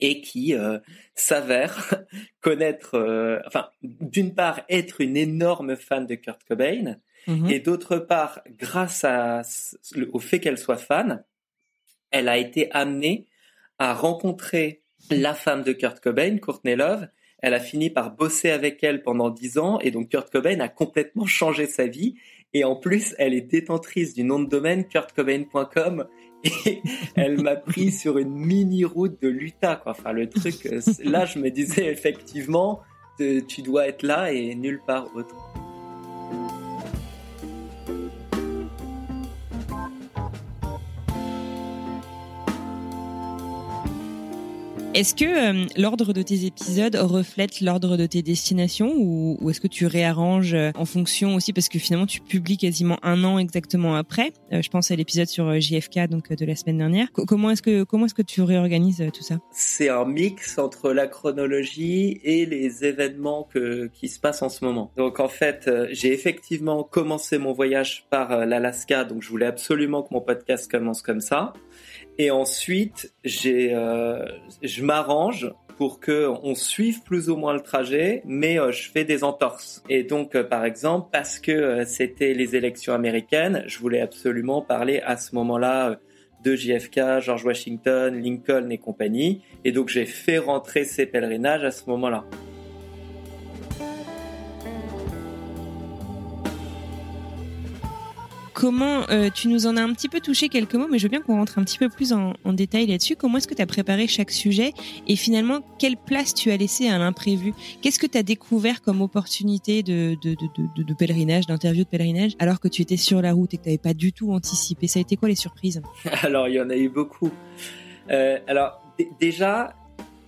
et qui euh, s'avère connaître, euh, enfin d'une part être une énorme fan de Kurt Cobain mhm. et d'autre part grâce à, au fait qu'elle soit fan, elle a été amenée à rencontrer la femme de Kurt Cobain, Courtney Love, elle a fini par bosser avec elle pendant dix ans et donc Kurt Cobain a complètement changé sa vie. Et en plus, elle est détentrice du nom de domaine kurtcobain.com elle m'a pris sur une mini route de l'Utah. Enfin, le truc, euh, là, je me disais effectivement, tu dois être là et nulle part autre. Est-ce que euh, l'ordre de tes épisodes reflète l'ordre de tes destinations ou, est-ce que tu réarranges euh, en fonction aussi parce que finalement tu publies quasiment un an exactement après? Euh, Je pense à l'épisode sur JFK donc de la semaine dernière. comment est-ce que comment est-ce que tu réorganises tout ça? C'est un mix entre la chronologie et les événements que, qui se passent en ce moment. Donc en fait, j'ai effectivement commencé mon voyage par l'Alaska, donc je voulais absolument que mon podcast commence comme ça. Et ensuite, j'ai, euh, je m'arrange pour que on suive plus ou moins le trajet, mais euh, je fais des entorses. Et donc, euh, par exemple, parce que c'était les élections américaines, je voulais absolument parler à ce moment-là de JFK, George Washington, Lincoln et compagnie. Et donc, j'ai fait rentrer ces pèlerinages à ce moment-là. Comment euh, tu nous en as un petit peu touché quelques mots, mais je veux bien qu'on rentre un petit peu plus en, détail là-dessus. Comment est-ce que tu as préparé chaque sujet et finalement quelle place tu as laissé à l'imprévu? Qu'est-ce que tu as découvert comme opportunité de, pèlerinage, d'interview de pèlerinage, alors que tu étais sur la route et que tu n'avais pas du tout anticipé? Ça a été quoi les surprises? Alors il y en a eu beaucoup. Euh, alors déjà,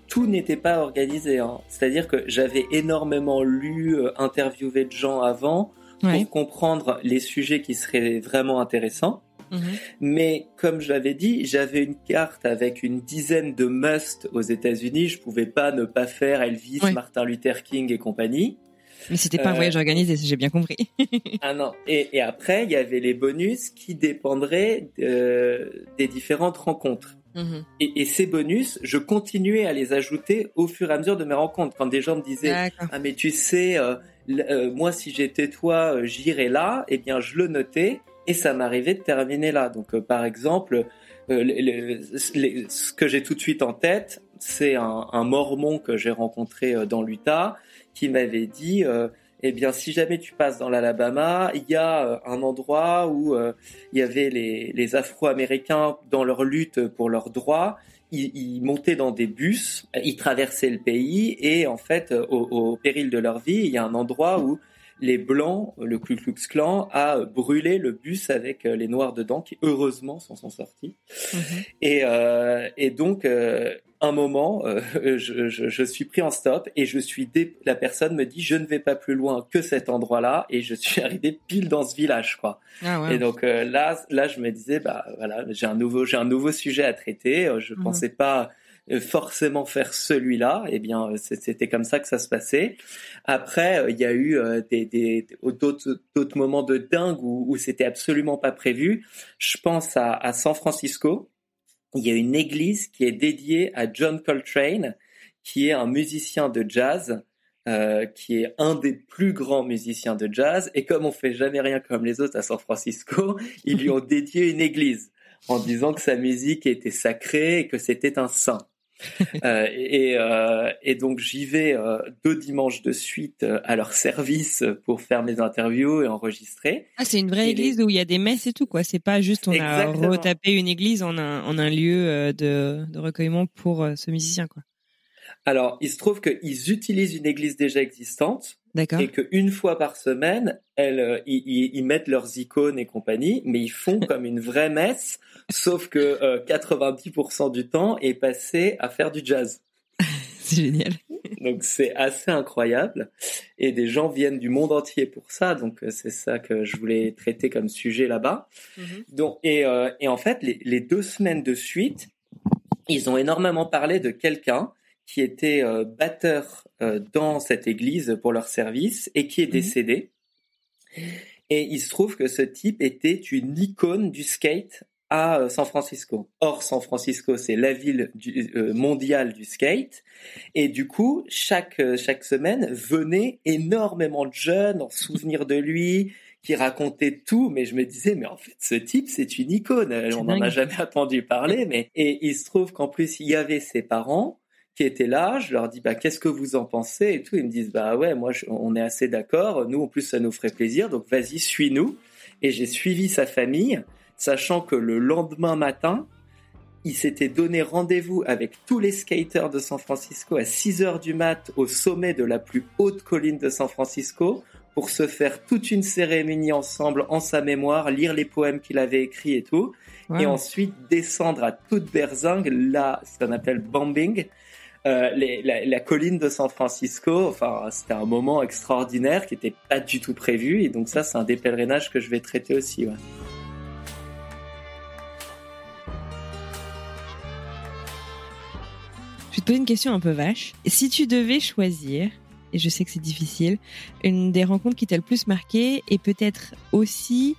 tout n'était pas organisé. Hein. C'est-à-dire que j'avais énormément lu, euh, interviewé de gens avant pour comprendre les sujets qui seraient vraiment intéressants. Mhm. Mais comme je l'avais dit, j'avais une carte avec une dizaine de must aux États-Unis. Je pouvais pas ne pas faire Elvis, Martin Luther King et compagnie. Mais c'était pas un voyage euh, organisé, j'ai bien compris. ah non. Et, et, après, il y avait les bonus qui dépendraient de, des différentes rencontres. Mhm. Et, et, ces bonus, je continuais à les ajouter au fur et à mesure de mes rencontres. Quand des gens me disaient, ah mais tu sais, euh, euh, moi, si j'étais toi, euh, j'irais là, eh bien, je le notais et ça m'arrivait de terminer là. Donc, euh, par exemple, ce que j'ai tout de suite en tête, c'est un, mormon que j'ai rencontré dans l'Utah qui m'avait dit, eh bien, si jamais tu passes dans l'Alabama, il y a un endroit où il y avait les Afro-Américains dans leur lutte pour leurs droits ils, montaient dans des bus, ils traversaient le pays et en fait, au, péril de leur vie, il y a un endroit où les blancs, le Ku Klux Klan a brûlé le bus avec euh, les noirs dedans qui heureusement s'en sont sortis. Mhm. Et, euh, et donc euh, un moment, euh, je, je, je, suis pris en stop et je suis dé... la personne me dit je ne vais pas plus loin que cet endroit-là et je suis arrivé pile dans ce village quoi. Ah ouais. Et donc euh, là, là je me disais bah voilà j'ai un nouveau j'ai un nouveau sujet à traiter. Euh, je mhm. pensais pas forcément faire celui-là. Et eh bien c'était comme ça que ça se passait. Après il y a eu des, des d'autres d'autres moments de dingue où, où c'était absolument pas prévu. Je pense à, à San Francisco il y a une église qui est dédiée à John Coltrane, qui est un musicien de jazz, euh, qui est un des plus grands musiciens de jazz. Et comme on fait jamais rien comme les autres à San Francisco, ils lui ont dédié une église en disant que sa musique était sacrée et que c'était un saint. euh, et, euh, et, donc j'y vais euh, deux dimanches de suite euh, à leur service pour faire mes interviews et enregistrer. Ah, c'est une vraie église où il y a des messes et tout, quoi. C'est pas juste on a retapé une église en un, en un lieu euh, de, de recueillement pour ce musicien, quoi. Alors, il se trouve qu'ils utilisent une église déjà existante. Et qu'une fois par semaine, elles, ils, ils, mettent leurs icônes et compagnie, mais ils font comme une vraie messe Sauf que euh, 90% du temps est passé à faire du jazz. c'est génial. Donc c'est assez incroyable. et des gens viennent du monde entier pour ça. Donc c'est ça que je voulais traiter comme sujet là-bas. Mm-hmm. Donc et, et en fait les, les deux semaines de suite, ils ont énormément parlé de quelqu'un qui était batteur dans cette église pour leur service et qui est mm-hmm. décédé. Et il se trouve que ce type était une icône du skate à euh, San Francisco. Or, San Francisco, c'est la ville du, euh, mondiale du skate. Et du coup, chaque, euh, chaque semaine, venaient énormément de jeunes en souvenir de lui, qui racontaient tout. Mais je me disais, mais en fait, ce type, c'est une icône. On n'en a jamais entendu parler. Mais Et il se trouve qu'en plus, il y avait ses parents qui étaient là, je leur dis bah qu'est-ce que vous en pensez et tout, ils me disent bah ouais moi on est assez d'accord, nous en plus ça nous ferait plaisir. Donc vas-y suis-nous. Et j'ai suivi sa famille, sachant que le lendemain matin il s'était donné rendez-vous avec tous les skaters de San Francisco à 6 heures du mat au sommet de la plus haute colline de San Francisco pour se faire toute une cérémonie ensemble en sa mémoire, lire les poèmes qu'il avait écrits et tout, et ensuite descendre à toute berzingue, là, ce qu'on appelle bombing, euh, la, colline de San Francisco. Enfin, c'était un moment extraordinaire qui n'était pas du tout prévu. Et donc ça, c'est un des pèlerinages que je vais traiter aussi. Je vais te poser une question un peu vache. Si tu devais choisir, et je sais que c'est difficile, une des rencontres qui t'a le plus marqué et peut-être aussi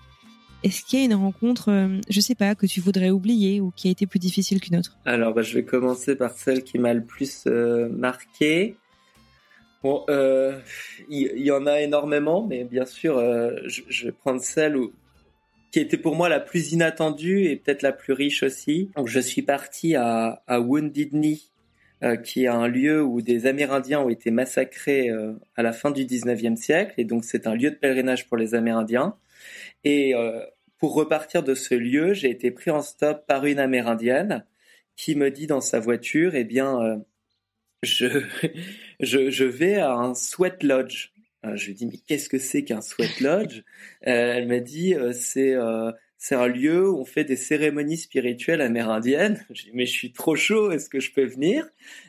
est-ce qu'il y a une rencontre, euh, je sais pas, que tu voudrais oublier ou qui a été plus difficile qu'une autre? Alors, bah, je vais commencer par celle qui m'a le plus euh, marqué. Bon, euh, il y, en a énormément, mais bien sûr, je, vais prendre celle où, qui était pour moi la plus inattendue et peut-être la plus riche aussi. Donc, je suis parti à, à Wounded Knee, qui est un lieu où des Amérindiens ont été massacrés à la fin du 19e siècle, et donc c'est un lieu de pèlerinage pour les Amérindiens. Et euh, pour repartir de ce lieu, j'ai été pris en stop par une Amérindienne qui me dit dans sa voiture, eh bien, euh, je, je, je vais à un sweat lodge. Euh, je lui dis, mais qu'est-ce que c'est qu'un sweat lodge? Elle m'a dit, c'est c'est un lieu où on fait des cérémonies spirituelles amérindiennes. Je dis, mais je suis trop chaud, est-ce que je peux venir?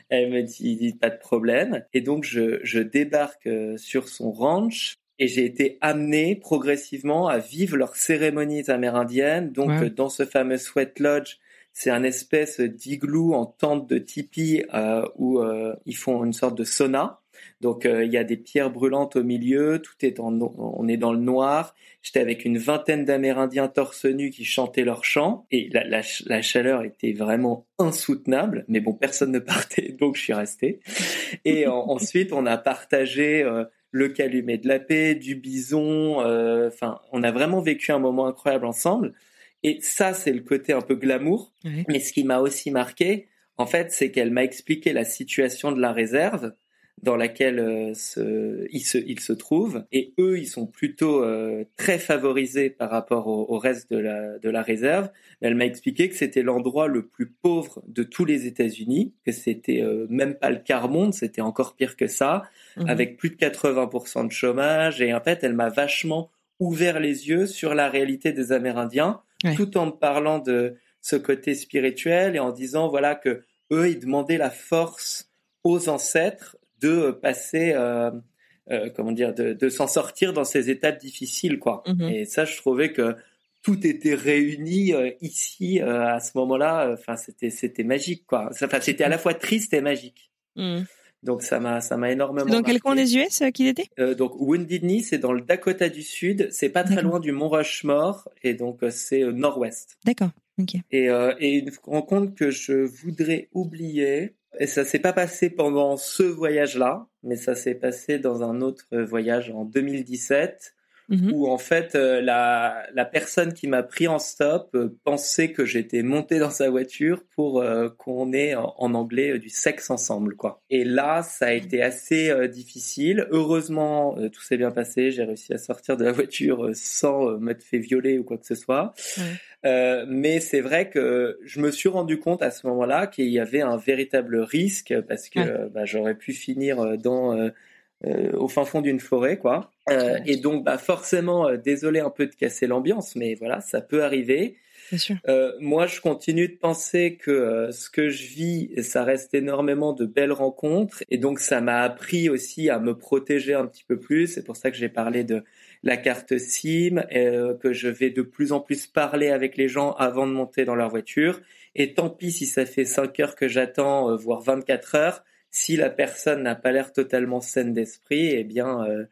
Elle me dit, pas de problème. Et donc, je, je débarque sur son ranch et j'ai été amené progressivement à vivre leurs cérémonies amérindiennes. Donc dans ce fameux sweat lodge, c'est un espèce d'igloo en tente de tipi euh, où euh, ils font une sorte de sauna. Donc euh, il y a des pierres brûlantes au milieu, tout est en on est dans le noir. J'étais avec une vingtaine d'Amérindiens torse nu qui chantaient leur chant et la, la, la, chaleur était vraiment insoutenable. Mais bon, personne ne partait, donc je suis resté. Et ensuite on a partagé le calumet de la paix, du bison. Euh, enfin, on a vraiment vécu un moment incroyable ensemble. Et ça, c'est le côté un peu glamour. Mais ce qui m'a aussi marqué, en fait, c'est qu'elle m'a expliqué la situation de la réserve dans laquelle euh, se, ils, se, ils se trouvent. Et eux, ils sont plutôt euh, très favorisés par rapport au, reste de la, de la réserve. Elle m'a expliqué que c'était l'endroit le plus pauvre de tous les États-Unis, que c'était euh, même pas le quart monde, c'était encore pire que ça, mhm. avec plus de 80% de chômage. Et en fait, elle m'a vachement ouvert les yeux sur la réalité des Amérindiens, tout en me parlant de ce côté spirituel et en disant voilà que eux, ils demandaient la force aux ancêtres de passer, euh, euh, comment dire, de, s'en sortir dans ces étapes difficiles, quoi. Mhm. Et ça, je trouvais que tout était réuni euh, ici à ce moment-là. Enfin, c'était c'était magique, quoi. Enfin, c'était à la fois triste et magique. Mhm. Donc ça m'a ça m'a énormément. Dans quel coin des US qu'il était? Donc Wounded Knee, c'est dans le Dakota du Sud. C'est pas très loin du Mont Rushmore et donc c'est nord-ouest. D'accord. Et, et une rencontre que je voudrais oublier, et ça s'est pas passé pendant ce voyage-là, mais ça s'est passé dans un autre voyage en 2017 Mhm. où en fait euh, la, la personne qui m'a pris en stop euh, pensait que j'étais monté dans sa voiture pour euh, qu'on ait en, anglais du sexe ensemble quoi. Et là ça a été assez difficile. Heureusement tout s'est bien passé, j'ai réussi à sortir de la voiture sans m'être fait violer ou quoi que ce soit. Mais c'est vrai que je me suis rendu compte à ce moment-là qu'il y avait un véritable risque parce que bah, j'aurais pu finir dans euh, au fin fond d'une forêt, quoi. Euh, et donc, bah, forcément, euh, désolé un peu de casser l'ambiance, mais voilà, ça peut arriver. sûr. moi, je continue de penser que ce que je vis, ça reste énormément de belles rencontres, et donc ça m'a appris aussi à me protéger un petit peu plus. C'est pour ça que j'ai parlé de la carte SIM, euh, que je vais de plus en plus parler avec les gens avant de monter dans leur voiture. Et tant pis si ça fait 5 heures que j'attends, euh, voire 24 heures, si la personne n'a pas l'air totalement saine d'esprit, eh bien, euh,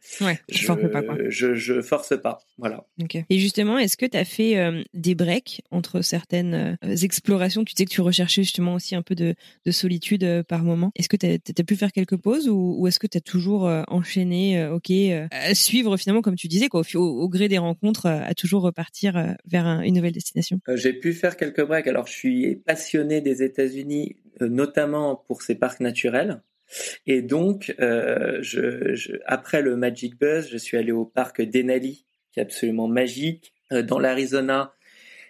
je, force pas, Je, force pas. Voilà. Et justement, est-ce que tu as fait euh, des breaks entre certaines euh, explorations? Tu sais que tu recherchais justement aussi un peu de, solitude par moment. Est-ce que tu as, pu faire quelques pauses ou, est-ce que tu as toujours enchaîné, ok, à suivre finalement, comme tu disais, quoi, au, gré des rencontres, à toujours repartir vers une nouvelle destination? J'ai pu faire quelques breaks. Alors, je suis passionné des États-Unis euh, notamment pour ces parcs naturels. Et donc, euh, je, après le Magic Buzz, je suis allé au parc Denali, qui est absolument magique. Euh, dans l'Arizona,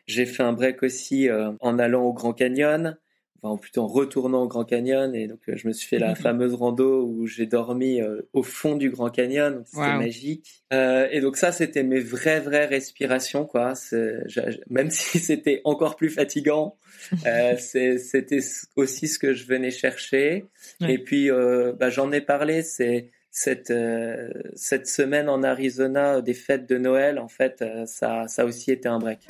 j'ai fait un break aussi en allant au Grand Canyon, enfin plutôt en retournant au Grand Canyon. Et donc, je me suis fait la fameuse rando où j'ai dormi au fond du Grand Canyon. C'était magique. et donc ça, c'était mes vraies, vraies respirations, quoi. Même si c'était encore plus fatigant, euh, c'était aussi ce que je venais chercher. Et puis, euh, bah, j'en ai parlé. C'est cette euh, cette semaine en Arizona des fêtes de Noël. En fait, ça ça a aussi été un break.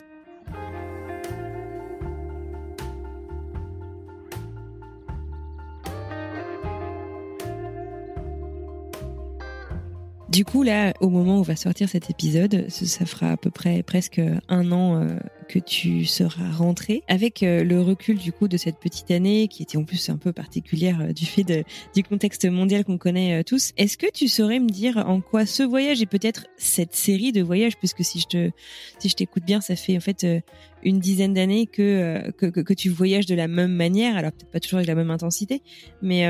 Du coup, là, au moment où va sortir cet épisode, ça fera à peu près presque un an euh, que tu seras rentré. Avec euh, le recul du coup de cette petite année, qui était en plus un peu particulière euh, du fait du contexte mondial qu'on connaît tous, est-ce que tu saurais me dire en quoi ce voyage et peut-être cette série de voyages, puisque si je te, si je t'écoute bien, ça fait en fait une dizaine d'années que, que, que, tu voyages de la même manière, alors peut-être pas toujours avec la même intensité, mais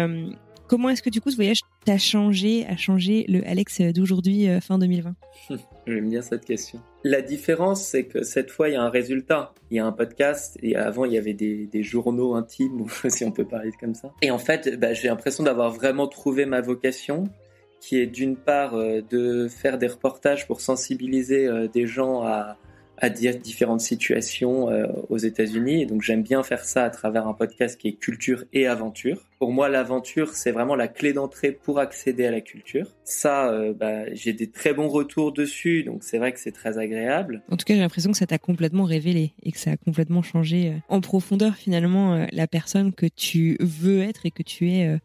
Comment est-ce que du coup ce voyage t'a changé, a changé le Alex d'aujourd'hui, euh, fin 2020 J'aime bien cette question. La différence, c'est que cette fois, il y a un résultat. Il y a un podcast et avant, il y avait des, journaux intimes, si on peut parler comme ça. Et en fait, bah, j'ai l'impression d'avoir vraiment trouvé ma vocation qui est d'une part euh, de faire des reportages pour sensibiliser euh, des gens à, à dire différentes situations euh, aux États-Unis. donc j'aime bien faire ça à travers un podcast qui est culture et aventure. Pour moi, l'aventure, c'est vraiment la clé d'entrée pour accéder à la culture. Ça, euh, bah, j'ai des très bons retours dessus, donc c'est vrai que c'est très agréable. En tout cas, j'ai l'impression que ça t'a complètement révélé et que ça a complètement changé euh, en profondeur finalement la personne que tu veux être et que tu es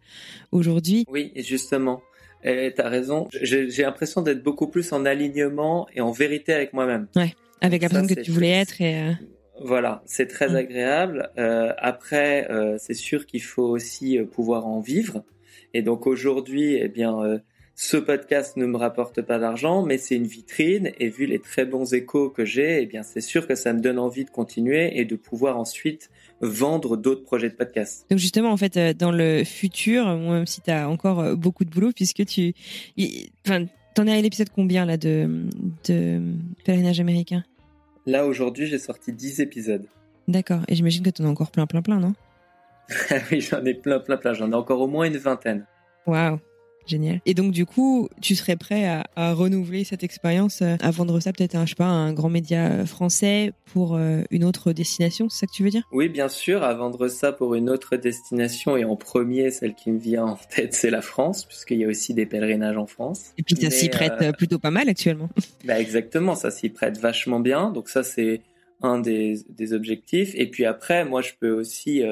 aujourd'hui. Oui, et justement. Tu as raison. J'ai l'impression d'être beaucoup plus en alignement et en vérité avec moi-même. Ouais avec la personne que tu voulais être et euh, voilà, c'est très agréable. Euh, après, euh, c'est sûr qu'il faut aussi pouvoir en vivre. Et donc aujourd'hui, eh bien, ce podcast ne me rapporte pas d'argent, mais c'est une vitrine. Et vu les très bons échos que j'ai, eh bien, c'est sûr que ça me donne envie de continuer et de pouvoir ensuite vendre d'autres projets de podcast. Donc justement, en fait, dans le futur, même si tu as encore beaucoup de boulot, puisque tu, enfin, T'en es à l'épisode combien là de, de pèlerinage américain? Là aujourd'hui j'ai sorti 10 épisodes. D'accord, et j'imagine que t'en as encore plein plein plein, non? Oui j'en ai plein plein plein, j'en ai encore au moins une vingtaine. Waouh Génial. Et donc du coup, tu serais prêt à, renouveler cette expérience, euh, à vendre ça peut-être à, je sais pas, un grand média euh, français pour euh, une autre destination, c'est ça que tu veux dire? Oui, bien sûr, à vendre ça pour une autre destination et en premier, celle qui me vient en tête, c'est la France, puisqu'il y a aussi des pèlerinages en France. Et puis ça s'y prête plutôt pas mal actuellement. Bah exactement, ça s'y prête vachement bien. Donc ça c'est un des, des, objectifs. Et puis après, moi je peux aussi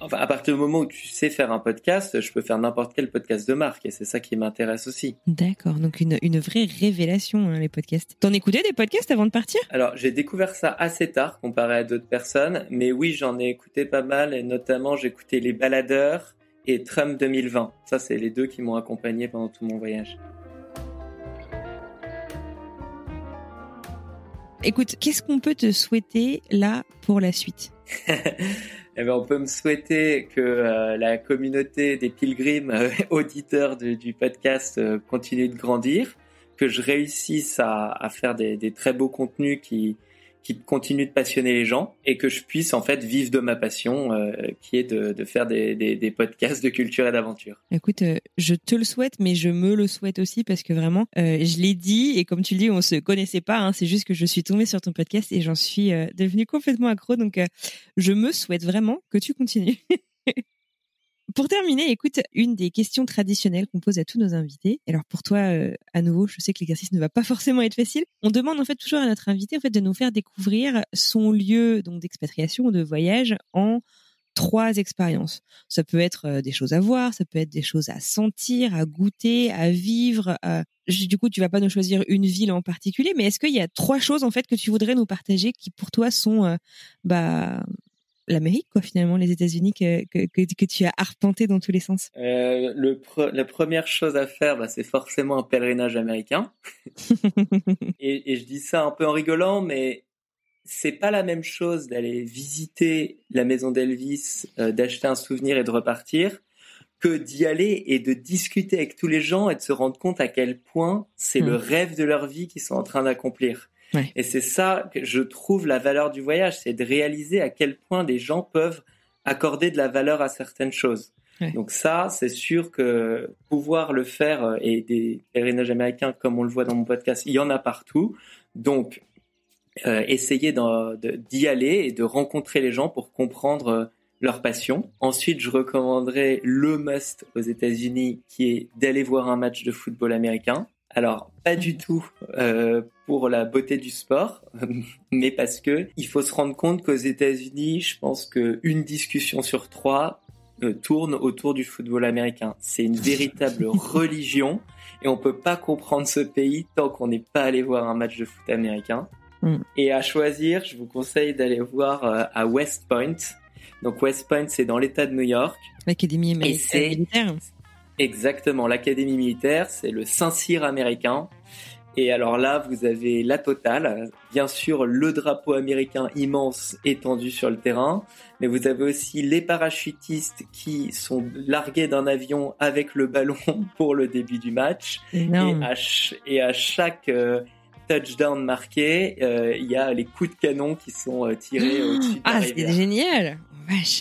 Enfin, à partir du moment où tu sais faire un podcast, je peux faire n'importe quel podcast de marque et c'est ça qui m'intéresse aussi. D'accord, donc une, une vraie révélation, hein, les podcasts. T'en écoutais des podcasts avant de partir? Alors, j'ai découvert ça assez tard comparé à d'autres personnes, mais oui, j'en ai écouté pas mal et notamment j'ai écouté Les Baladeurs et Trump 2020. Ça, c'est les deux qui m'ont accompagné pendant tout mon voyage. Écoute, qu'est-ce qu'on peut te souhaiter là pour la suite? eh ben, on peut me souhaiter que euh, la communauté des pilgrims euh, auditeurs du podcast euh, continue de grandir, que je réussisse à, faire des, très beaux contenus qui, qui continue de passionner les gens et que je puisse en fait vivre de ma passion euh, qui est de, faire des, des, des, podcasts de culture et d'aventure. Écoute, euh, je te le souhaite, mais je me le souhaite aussi parce que vraiment, euh, je l'ai dit et comme tu le dis, on se connaissait pas. Hein, c'est juste que je suis tombée sur ton podcast et j'en suis devenue complètement accro. Donc, je me souhaite vraiment que tu continues. Pour terminer, écoute, une des questions traditionnelles qu'on pose à tous nos invités. Alors pour toi, euh, à nouveau, je sais que l'exercice ne va pas forcément être facile. On demande en fait toujours à notre invité en fait de nous faire découvrir son lieu donc d'expatriation ou de voyage en trois expériences. Ça peut être euh, des choses à voir, ça peut être des choses à sentir, à goûter, à vivre. Du coup, tu vas pas nous choisir une ville en particulier, mais est-ce qu'il y a trois choses en fait que tu voudrais nous partager qui pour toi sont euh, bah l'Amérique, quoi, finalement, les États-Unis que, que, que, tu as arpenté dans tous les sens euh, le La première chose à faire, bah, c'est forcément un pèlerinage américain. et, et, je dis ça un peu en rigolant, mais c'est pas la même chose d'aller visiter la maison d'Elvis, euh, d'acheter un souvenir et de repartir, que d'y aller et de discuter avec tous les gens et de se rendre compte à quel point c'est le hmm. rêve de leur vie qu'ils sont en train d'accomplir. Et c'est ça que je trouve la valeur du voyage, c'est de réaliser à quel point des gens peuvent accorder de la valeur à certaines choses. Donc ça, c'est sûr que pouvoir le faire euh, et des pèlerinages américains, comme on le voit dans mon podcast, il y en a partout. Donc euh, essayer d'y aller et de rencontrer les gens pour comprendre euh, leur passion. Ensuite, je recommanderais le must aux États-Unis, qui est d'aller voir un match de football américain. Alors, pas du tout euh, pour la beauté du sport, mais parce que il faut se rendre compte qu'aux États-Unis, je pense qu'une discussion sur trois euh, tourne autour du football américain. C'est une véritable religion et on peut pas comprendre ce pays tant qu'on n'est pas allé voir un match de foot américain. Mm. Et à choisir, je vous conseille d'aller voir euh, à West Point. Donc West Point, c'est dans l'État de New York. L'Académie militaire. Exactement, l'Académie militaire, c'est le Saint-Cyr américain. Et alors là, vous avez la totale. Bien sûr, le drapeau américain immense étendu sur le terrain, mais vous avez aussi les parachutistes qui sont largués d'un avion avec le ballon pour le début du match. Et à, et à, chaque euh, touchdown marqué, euh, il y a les coups de canon qui sont euh, tirés au-dessus. Ah, c'est génial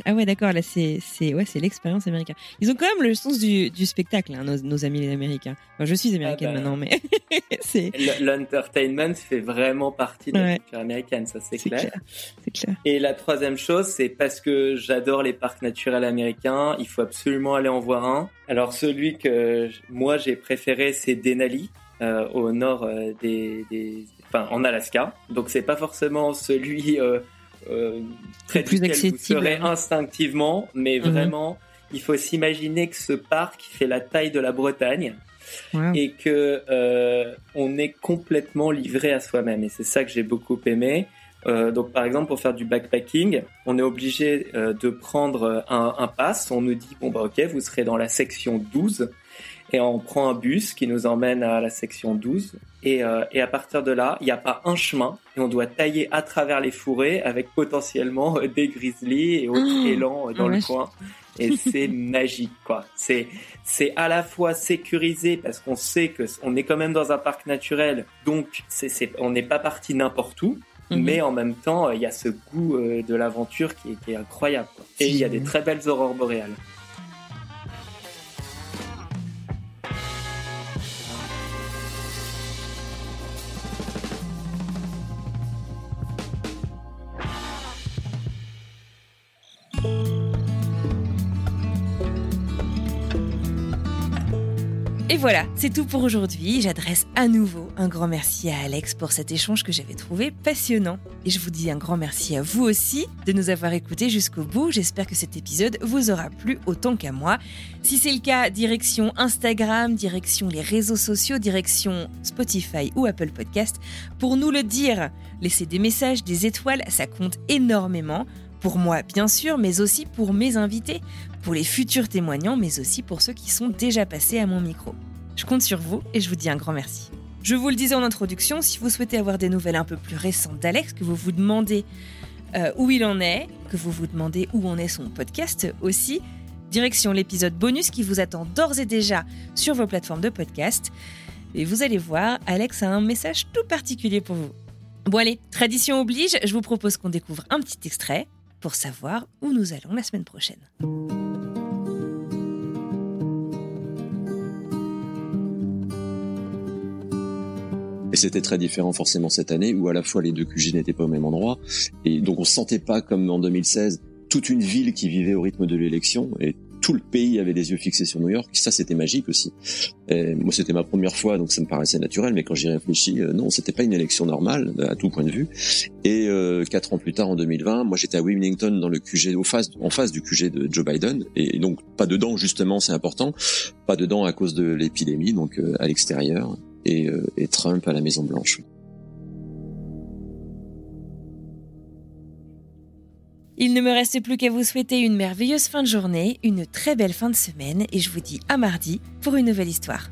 ah ouais, d'accord. Là, c'est c'est ouais, c'est l'expérience américaine. Ils ont quand même le sens du, du spectacle, hein, nos, amis les Américains. je suis américaine ah bah. maintenant, mais c'est l'entertainment fait vraiment partie de la culture américaine, ça c'est clair. C'est clair. Et la troisième chose, c'est parce que j'adore les parcs naturels américains. Il faut absolument aller en voir un. Alors celui que moi j'ai préféré, c'est Denali. Euh, au nord euh, des, des, enfin en Alaska. Donc c'est pas forcément celui euh, très plus accessible. instinctivement, mais mhm. vraiment, il faut s'imaginer que ce parc fait la taille de la Bretagne. et que euh, on est complètement livré à soi-même et c'est ça que j'ai beaucoup aimé euh, donc par exemple pour faire du backpacking on est obligé euh, de prendre un, un pass on nous dit bon bah ok vous serez dans la section 12 et on prend un bus qui nous emmène à la section 12 et, euh, et à partir de là, il n'y a pas un chemin et on doit tailler à travers les fourrés avec potentiellement euh, des grizzlies et autres oh, élans euh, dans le coin et c'est magique quoi. C'est c'est à la fois sécurisé parce qu'on sait que on est quand même dans un parc naturel, donc c'est c'est on n'est pas parti n'importe où. Mhm. Mais en même temps, il y a ce goût de l'aventure qui est, qui est incroyable. Quoi. Et il y a des très belles aurores boréales. Voilà, c'est tout pour aujourd'hui. J'adresse à nouveau un grand merci à Alex pour cet échange que j'avais trouvé passionnant. Et je vous dis un grand merci à vous aussi de nous avoir écoutés jusqu'au bout. J'espère que cet épisode vous aura plu autant qu'à moi. Si c'est le cas, direction Instagram, direction les réseaux sociaux, direction Spotify ou Apple Podcast pour nous le dire. Laissez des messages, des étoiles, ça compte énormément. Pour moi, bien sûr, mais aussi pour mes invités, pour les futurs témoignants, mais aussi pour ceux qui sont déjà passés à mon micro. Je compte sur vous et je vous dis un grand merci. Je vous le disais en introduction, si vous souhaitez avoir des nouvelles un peu plus récentes d'Alex, que vous vous demandez euh, où il en est, que vous vous demandez où en est son podcast aussi, direction l'épisode bonus qui vous attend d'ores et déjà sur vos plateformes de podcast. Et vous allez voir, Alex a un message tout particulier pour vous. Bon allez, tradition oblige, je vous propose qu'on découvre un petit extrait pour savoir où nous allons la semaine prochaine. Et c'était très différent forcément cette année où à la fois les deux QG n'étaient pas au même endroit et donc on se sentait pas comme en 2016 toute une ville qui vivait au rythme de l'élection et tout le pays avait des yeux fixés sur New York. Ça, c'était magique aussi. Moi, c'était ma première fois, donc ça me paraissait naturel. Mais quand j'y réfléchis, euh, non, c'était pas une élection normale à tout point de vue. Et euh, quatre ans plus tard, en 2020, moi, j'étais à Wilmington dans le QG, au face, en face du QG de Joe Biden, et donc pas dedans justement, c'est important, pas dedans à cause de l'épidémie, donc euh, à l'extérieur, et, euh, et Trump à la Maison Blanche. Il ne me reste plus qu'à vous souhaiter une merveilleuse fin de journée, une très belle fin de semaine et je vous dis à mardi pour une nouvelle histoire.